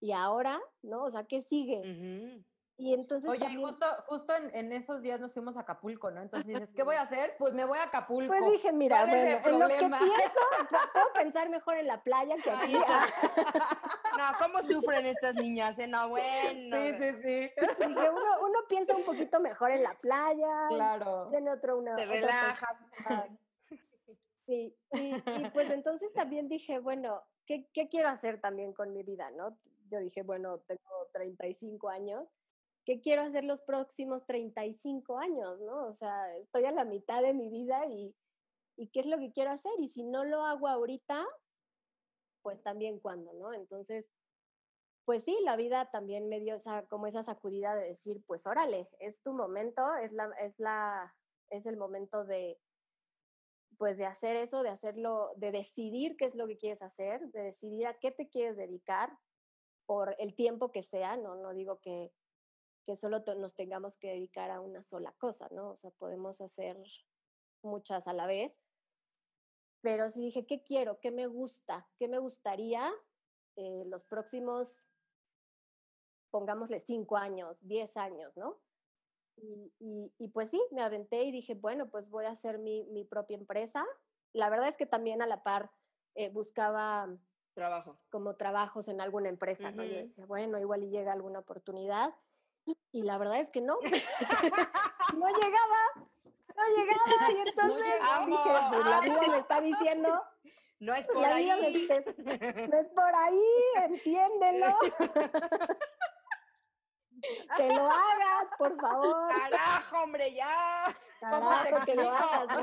y ahora, ¿no? O sea, ¿qué sigue? Ujú. Y entonces Oye, también- justo, justo en, en esos días nos fuimos a Acapulco, ¿no? Entonces dices, ¿qué voy a hacer? Pues me voy a Acapulco. Pues dije, mira, ¿Cuál es bueno, en lo que problema? pienso, <laughs> pu- puedo pensar mejor en la playa que aquí. Ah, <laughs> No, ¿cómo sufren estas niñas? eh? No, bueno. Sí, sí, sí. Dije, uno, uno piensa un poquito mejor en la playa, Claro. tiene otro, una, Te otra relajas. perspectiva. Sí, y, y pues entonces también dije, bueno, ¿qué, ¿qué quiero hacer también con mi vida, no? Yo dije, bueno, tengo 35 años, ¿qué quiero hacer los próximos 35 años, no? O sea, estoy a la mitad de mi vida y, ¿qué es lo que quiero hacer? Y si no lo hago ahorita, pues también cuándo, ¿no? Entonces, pues sí, la vida también me dio como esa sacudida de decir, pues órale, es tu momento, es la, es la, es el momento de, pues de hacer eso, de hacerlo, de decidir qué es lo que quieres hacer, de decidir a qué te quieres dedicar por el tiempo que sea, no, no digo que, que solo to- nos tengamos que dedicar a una sola cosa, ¿no? O sea, podemos hacer muchas a la vez, pero sí dije, ¿qué quiero? ¿Qué me gusta? ¿Qué me gustaría eh, los próximos, pongámosle, cinco años, diez años, ¿no? Y, y- y pues sí, me aventé y dije, bueno, pues voy a hacer mi, mi propia empresa. La verdad es que también a la par eh, buscaba Trabajo. como trabajos en alguna empresa, ¿no? Yo decía, bueno, igual y llega alguna oportunidad. Y la verdad es que no, <laughs> <laughs> no llegaba, no llegaba. Y entonces llegaba. dije, pues la vida me está diciendo, No es por la vida me, ahí. no es por ahí, entiéndelo. <laughs> que lo hagas, por favor. Carajo, hombre, ya. ¿Cómo te Carajo, que lo hagas, ¿no?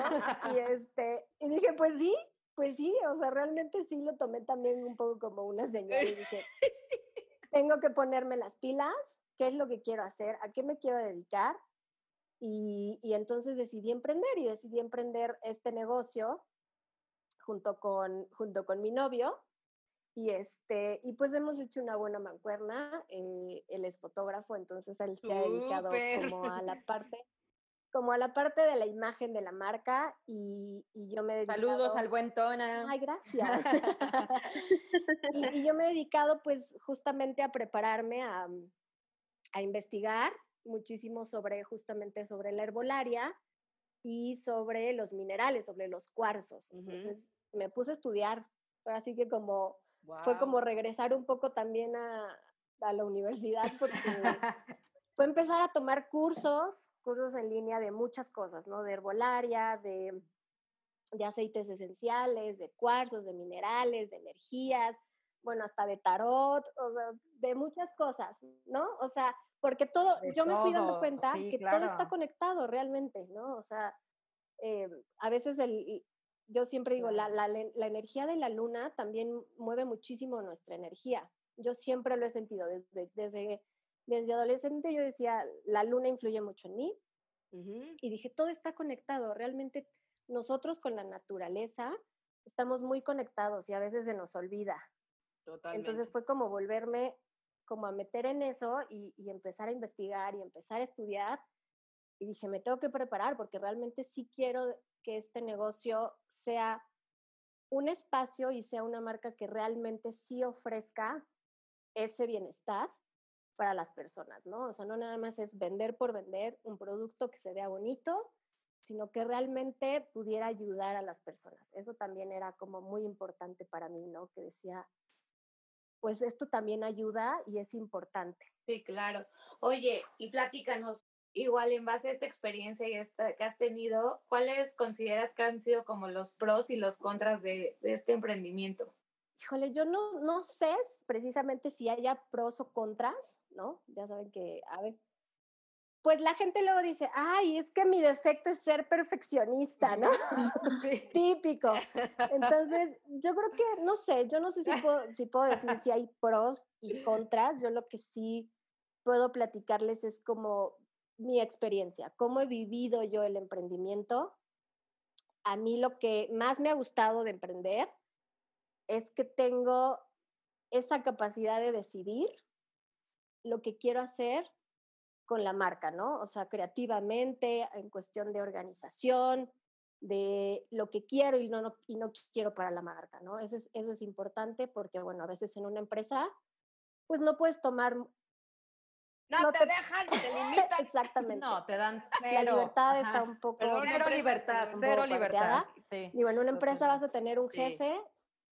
Y, este, y dije, pues sí, pues sí, o sea, realmente sí lo tomé también un poco como una señal y dije, tengo que ponerme las pilas, qué es lo que quiero hacer, a qué me quiero dedicar. Y, y entonces decidí emprender y decidí emprender este negocio junto con, junto con mi novio. Y, este, y pues hemos hecho una buena mancuerna. eh, él es fotógrafo, entonces él se ha dedicado como a la parte como a la parte de la imagen de la marca y, y yo me he dedicado... Saludos al buen Tona. Ay, gracias. <laughs> <laughs> y, y yo me he dedicado pues justamente a prepararme a, a investigar muchísimo sobre justamente sobre la herbolaria y sobre los minerales, sobre los cuarzos. Entonces me puse a estudiar, así que como fue como regresar un poco también a, a la universidad porque <laughs> fue empezar a tomar cursos, cursos en línea de muchas cosas, ¿no? De herbolaria, de, de aceites esenciales, de cuarzos, de minerales, de energías, bueno, hasta de tarot, o sea, de muchas cosas, ¿no? O sea, porque todo, De yo me fui dando cuenta sí, que todo está conectado realmente, ¿no? O sea, eh, a veces el, yo siempre digo, la, la, la energía de la luna también mueve muchísimo nuestra energía. Yo siempre lo he sentido desde, desde, desde adolescente. Yo decía, la luna influye mucho en mí y dije, todo está conectado. Realmente nosotros con la naturaleza estamos muy conectados y a veces se nos olvida. Totalmente. Entonces fue como volverme como a meter en eso y, y empezar a investigar y empezar a estudiar. Y dije, me tengo que preparar porque realmente sí quiero que este negocio sea un espacio y sea una marca que realmente sí ofrezca ese bienestar para las personas, ¿no? O sea, no nada más es vender por vender un producto que se vea bonito, sino que realmente pudiera ayudar a las personas. Eso también era como muy importante para mí, ¿no? Que decía, pues esto también ayuda y es importante. Sí, claro. Oye, y platícanos, igual en base a esta experiencia y esta que has tenido, ¿cuáles consideras que han sido como los pros y los contras de, de este emprendimiento? Híjole, yo no, no sé precisamente si haya pros o contras, ¿no? Ya saben que a veces, pues la gente luego dice, ay, es que mi defecto es ser perfeccionista, ¿no? <laughs> <laughs> Típico. Entonces, yo creo que, no sé, yo no sé si puedo, si puedo decir si hay pros y contras. Yo lo que sí, puedo platicarles es como mi experiencia, cómo he vivido yo el emprendimiento. A mí lo que más me ha gustado de emprender es que tengo esa capacidad de decidir lo que quiero hacer con la marca, ¿no? O sea, creativamente, en cuestión de organización, de lo que quiero y no, y no quiero para la marca, ¿no? Eso es, eso es importante porque, bueno, a veces en una empresa, pues no puedes tomar... No, te, dejan, te <laughs> limitan. Exactamente. No, te dan cero. La libertad ajá. está un poco... Pero Cero libertad, cero poco libertad. Sí. Digo, en una empresa vas a tener un Sí. jefe,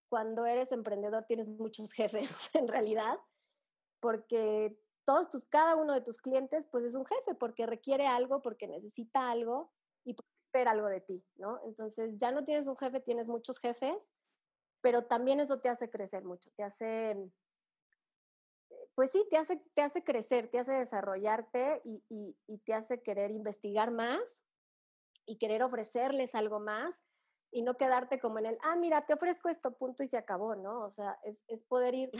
cuando eres emprendedor tienes muchos <laughs> jefes en realidad, porque todos tus, cada uno de tus clientes pues es un jefe, porque requiere algo, porque necesita algo y porque espera algo de ti, ¿no? Entonces ya no tienes un jefe, tienes muchos jefes, pero también eso te hace crecer mucho, te hace, eh, pues sí, te hace, te hace crecer, te hace desarrollarte y, y- y te hace querer investigar más y querer ofrecerles algo más y no quedarte como en el, ah, mira, te ofrezco esto, punto y se acabó, ¿no? O sea, es, es poder ir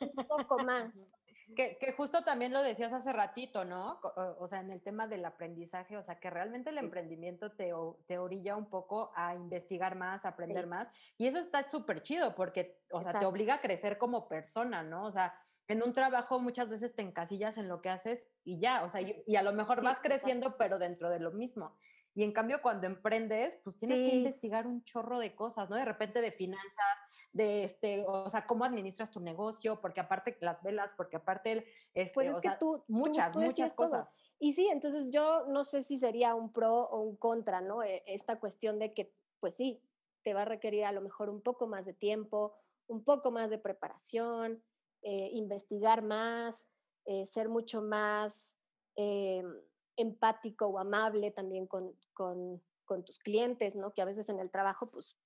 un poco más. <laughs> Que, que justo también lo decías hace ratito, ¿no? O, o sea, en el tema del aprendizaje, o sea, que realmente el emprendimiento te, te orilla un poco a investigar más, a aprender Sí. más. Y eso está súper chido porque, o sea, te Exacto. obliga a crecer como persona, ¿no? O sea, en un trabajo muchas veces te encasillas en lo que haces y ya, o sea, y, y a lo mejor Sí, vas creciendo, exacto. pero dentro de lo mismo. Y en cambio, cuando emprendes, pues tienes que investigar un chorro de cosas, ¿no? De repente de finanzas, de este, o sea, cómo administras tu negocio, porque aparte las velas, porque aparte el, este, Pues es o que sea, tú, muchas, tú muchas todo. cosas. Y sí, entonces yo no sé si sería un pro o un contra, ¿no? E- Esta cuestión de que, pues sí, te va a requerir a lo mejor un poco más de tiempo, un poco más de preparación, eh, investigar más, eh, ser mucho más eh, empático o amable también con, con, con tus clientes, ¿no? Que a veces en el trabajo, pues,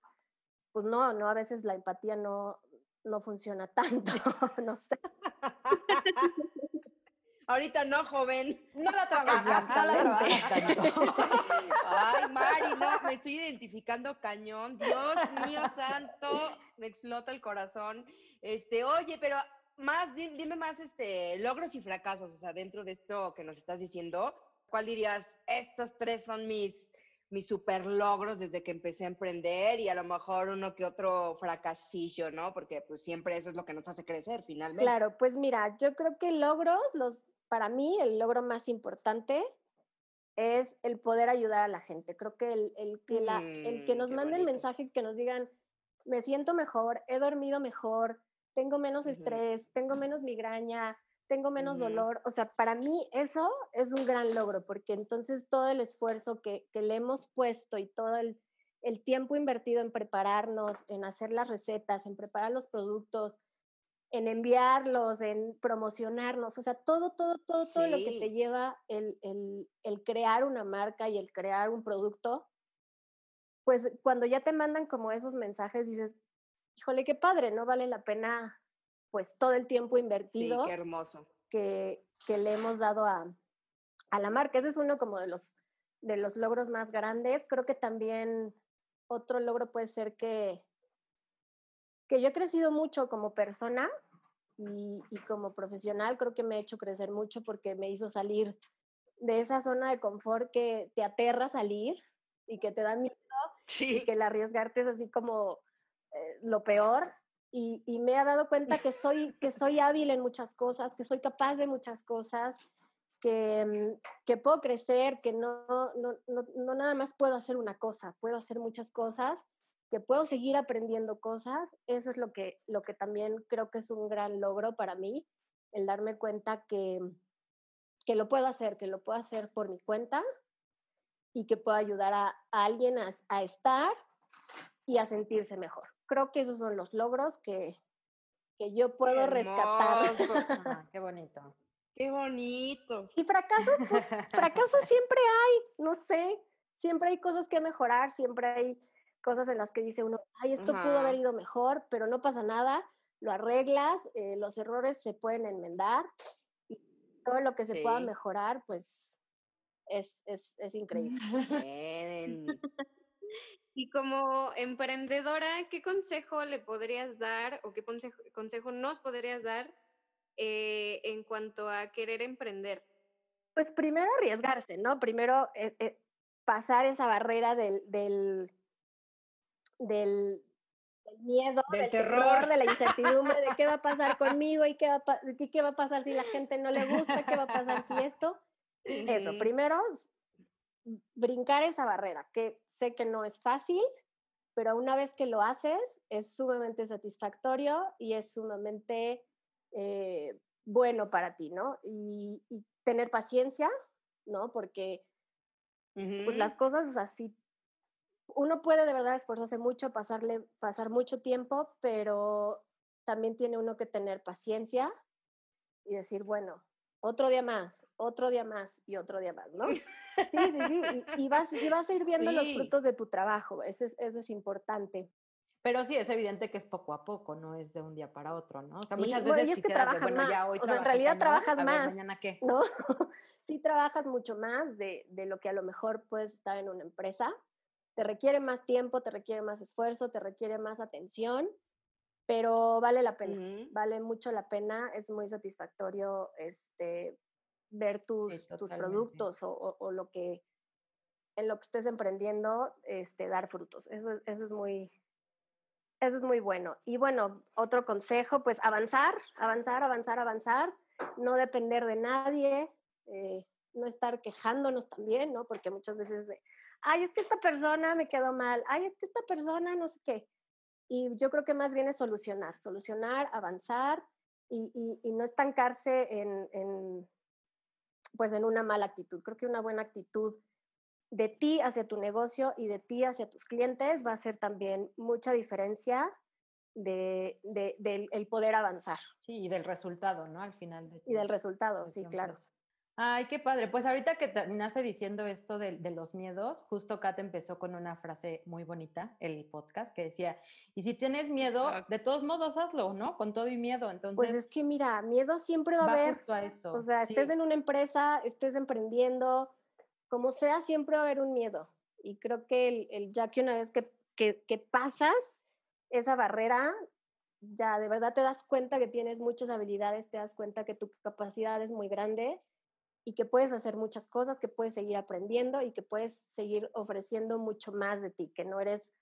pues no, no, a veces la empatía no, no funciona tanto, <laughs> no sé. Ahorita no, joven. No la trabajas, no la trabajas tanto. Ay, Mari, no, me estoy identificando cañón. Dios mío santo, me explota el corazón. Este, oye, pero más, di- dime más, este, logros y fracasos, o sea, dentro de esto que nos estás diciendo, ¿cuál dirías? Estos tres son mis, mis super logros desde que empecé a emprender y a lo mejor uno que otro fracasillo, ¿no? Porque pues siempre eso es lo que nos hace crecer finalmente. Claro, pues mira, yo creo que logros, los, para mí el logro más importante es el poder ayudar a la gente. Creo que el, el que, la, el que Mm, nos qué manden mensaje, que nos digan, me siento mejor, he dormido mejor, tengo menos Ujú. estrés, tengo menos migraña, tengo menos dolor. O sea, para mí eso es un gran logro, porque entonces todo el esfuerzo que, que le hemos puesto y todo el, el tiempo invertido en prepararnos, en hacer las recetas, en preparar los productos, en enviarlos, en promocionarnos, o sea, todo, todo, todo, todo lo que te lleva el, el, el crear una marca y el crear un producto, pues cuando ya te mandan como esos mensajes dices, híjole, qué padre, ¿no? Vale la pena pues todo el tiempo Sí, invertido qué hermoso. que, que le hemos dado a, a la marca. Ese es uno como de los, de los logros más grandes. Creo que también otro logro puede ser que, que yo he crecido mucho como persona y, y como profesional. Creo que me ha hecho crecer mucho porque me hizo salir de esa zona de confort que te aterra salir y que te da miedo y Sí. que el arriesgarte es así como eh, lo peor. Y, me he dado cuenta que soy, que soy hábil en muchas cosas, que soy capaz de muchas cosas, que, mm, que puedo crecer, que no, no, no, no nada más puedo hacer una cosa, puedo hacer muchas cosas, que puedo seguir aprendiendo cosas. Eso es lo que, lo que también creo que es un gran logro para mí, el darme cuenta que, que lo puedo hacer, que lo puedo hacer por mi cuenta y que puedo ayudar a, a alguien a, a estar y a sentirse mejor. Creo que esos son los logros que, que yo puedo rescatar. Ajá, <laughs> qué bonito. Qué bonito. Y fracasos, pues <laughs> fracasos siempre hay, no sé, siempre hay cosas que mejorar, siempre hay cosas en las que dice uno, ay, esto pudo haber Ajá. ido mejor, pero no pasa nada, lo arreglas, eh, los errores se pueden enmendar y todo lo que se pueda Sí. mejorar, pues es, es, es increíble. Bien. <laughs> Y como emprendedora, ¿qué consejo le podrías dar o qué consejo, consejo nos podrías dar eh, en cuanto a querer emprender? Pues primero arriesgarse, ¿no? Primero eh, eh, pasar esa barrera del, del, del, del miedo, Del del, terror. de la incertidumbre, de qué va a pasar <laughs> conmigo y qué va, a qué, qué va a pasar si la gente no le gusta, qué va a pasar si esto. Eso, primero brincar esa barrera, que sé que no es fácil, pero una vez que lo haces es sumamente satisfactorio y es sumamente eh, bueno para ti, ¿no? Y, y tener paciencia, ¿no? Porque pues las cosas así, uno puede de verdad esforzarse mucho, pasarle, pasar mucho tiempo, pero también tiene uno que tener paciencia y decir, bueno, otro día más, otro día más y otro día más, ¿no? Sí, sí, sí, y, y vas, y vas a ir viendo los frutos de tu trabajo, eso es, eso es importante. Pero sí, es evidente que es poco a poco, no es de un día para otro, ¿no? O sea, Sí, muchas bueno, veces y es que de, trabajas ya más, hoy o sea, en realidad trabajas ver, más, mañana qué. ¿no? <laughs> sí trabajas mucho más de, de lo que a lo mejor puedes estar en una empresa. Te requiere más tiempo, te requiere más esfuerzo, te requiere más atención, pero vale la pena, vale mucho la pena, es muy satisfactorio este, ver tus, tus productos o, o- o lo que en lo que estés emprendiendo, este, dar frutos. Eso, es- eso es muy, eso es muy bueno. Y bueno, otro consejo, pues avanzar, avanzar, avanzar, avanzar, no depender de nadie, eh, no estar quejándonos también, ¿no? Porque muchas veces de, ay, es que esta persona me quedó mal, ay, es que esta persona no sé qué. Y yo creo que más bien es solucionar, solucionar, avanzar y, y- y no estancarse en, en, pues en una mala actitud. Creo que una buena actitud de ti hacia tu negocio y de ti hacia tus clientes va a ser también mucha diferencia de, de- del el poder avanzar Sí, y del resultado, ¿no? Al final de y del tu- resultado, de sí, tu claro. Ay, qué padre. Pues ahorita que terminaste diciendo esto de, de los miedos, justo Kat empezó con una frase muy bonita, el podcast, que decía, y si tienes miedo, de todos modos hazlo, ¿no? Con todo y miedo. Entonces, Pues es que mira, miedo siempre va a haber. justo a eso. O sea, estés sí. en una empresa, estés emprendiendo, como sea, siempre va a haber un miedo. Y creo que el, el ya que una vez que, que, que pasas esa barrera, ya de verdad te das cuenta que tienes muchas habilidades, te das cuenta que tu capacidad es muy grande y que puedes hacer muchas cosas, que puedes seguir aprendiendo y que puedes seguir ofreciendo mucho más de ti, que no eres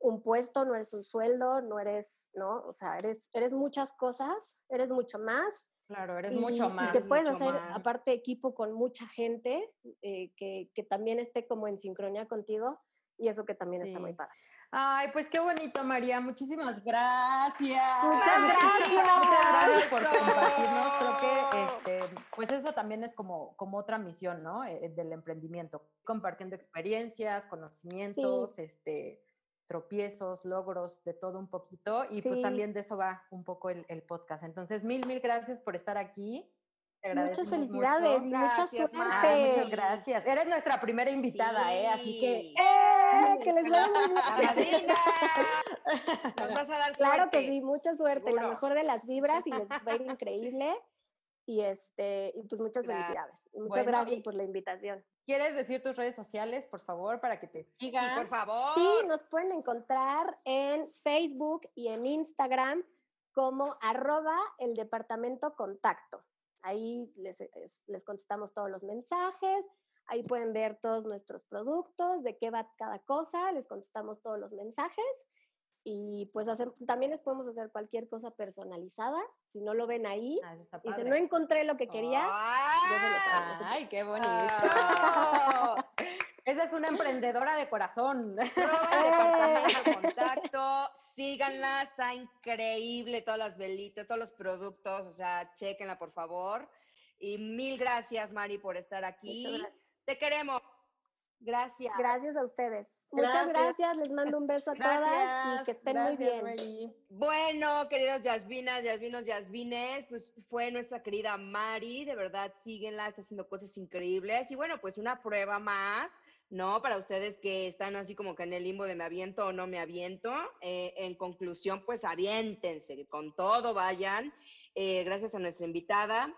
un puesto, no eres un sueldo, no eres, ¿no? O sea, eres, eres muchas cosas, eres mucho más Claro, eres y, mucho y más. que puedes hacer más. aparte equipo con mucha gente eh, que, que también esté como en sincronía contigo y eso que también está muy padre. Ay, pues qué bonito, María. Muchísimas gracias. Muchas gracias. Muchas gracias por compartirnos. Creo que este, pues eso también es como, como otra misión, ¿no? Eh, del emprendimiento. Compartiendo experiencias, conocimientos, este, tropiezos, logros, de todo un poquito. Y pues también de eso va un poco el, el podcast. Entonces, mil, mil gracias por estar aquí. Te Muchas felicidades y mucho. mucha suerte. Ay, muchas gracias. Eres nuestra primera invitada, ¿eh? Así que. ¡Eh! Que les vaya muy bien. <laughs> ¡La! Nos vas a dar Claro que suerte. sí, mucha suerte, la Seguro. mejor de las vibras y les va a ir <laughs> increíble. Y este, y pues muchas Gracias. felicidades. Y muchas Bueno, gracias y- por la invitación. ¿Quieres decir tus redes sociales, por favor, para que te Sí, sigan? por favor. Sí, nos pueden encontrar en Facebook y en Instagram como arroba el departamento contacto. Ahí les, es- les contestamos todos los mensajes, ahí pueden ver todos nuestros productos, de qué va cada cosa, les contestamos todos los mensajes y pues hacer- también les podemos hacer cualquier cosa personalizada. Si no lo ven ahí, Ah, y si no encontré lo que quería, yo se los hago, no se Ay, qué bonito. Ah. <laughs> Esa es una emprendedora de corazón. <laughs> Departamento contacto, síganla, está increíble todas las velitas, todos los productos, o sea, chequenla por favor. Y mil gracias, Mari, por estar aquí. Muchas gracias. Te queremos. Gracias. Gracias a ustedes. Muchas Gracias. les mando un beso a <laughs> todas y que estén muy bien. Mary. Bueno, queridos Yasminas, Yasminos, Yasmines, pues fue nuestra querida Mari, de verdad síguenla, está haciendo cosas increíbles. Y bueno, pues una prueba más, ¿no? Para ustedes que están así como que en el limbo de me aviento o no me aviento. Eh, en conclusión, pues aviéntense, con todo vayan. Eh, gracias a nuestra invitada.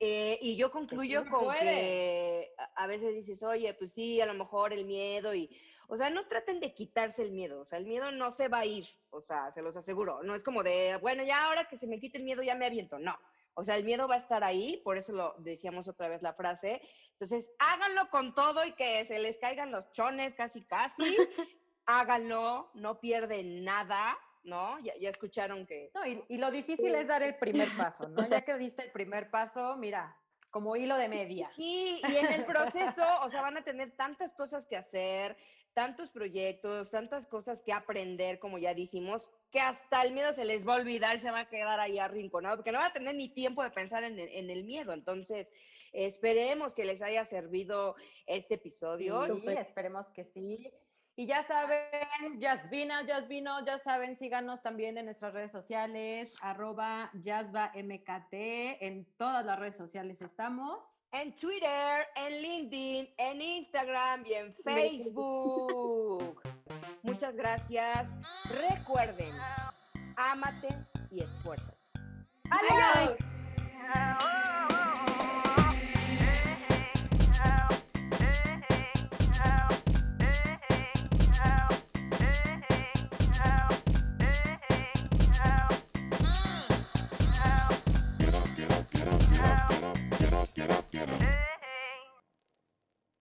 Eh, y yo concluyo se con puede. que a veces dices, oye, pues sí, a lo mejor el miedo y, o sea, no traten de quitarse el miedo, o sea, el miedo no se va a ir, o sea, se los aseguro, no es como de, bueno, ya ahora que se me quite el miedo ya me aviento, no, O sea, el miedo va a estar ahí, por eso lo decíamos otra vez la frase. Entonces, háganlo con todo y que se les caigan los chones casi, casi. <laughs> háganlo, no pierden nada, ¿no? Ya, ya escucharon que... No, y, y lo difícil es dar el primer paso, ¿no? Ya <laughs> que diste el primer paso, mira, como hilo de media. Sí, y en el proceso, o sea, van a tener tantas cosas que hacer, tantos proyectos, tantas cosas que aprender, como ya dijimos, que hasta el miedo se les va a olvidar, se va a quedar ahí arrinconado, porque no va a tener ni tiempo de pensar en el, en el miedo. Entonces, esperemos que les haya servido este episodio. Sí, esperemos que sí. Y ya saben, Jasvina, Jasvino, ya saben, síganos también en nuestras redes sociales, arroba MKT, en todas las redes sociales estamos. En Twitter, en LinkedIn, en Instagram y en Facebook. Muchas gracias. Recuerden, ámate y esfuérzate. ¡Adiós! Adiós.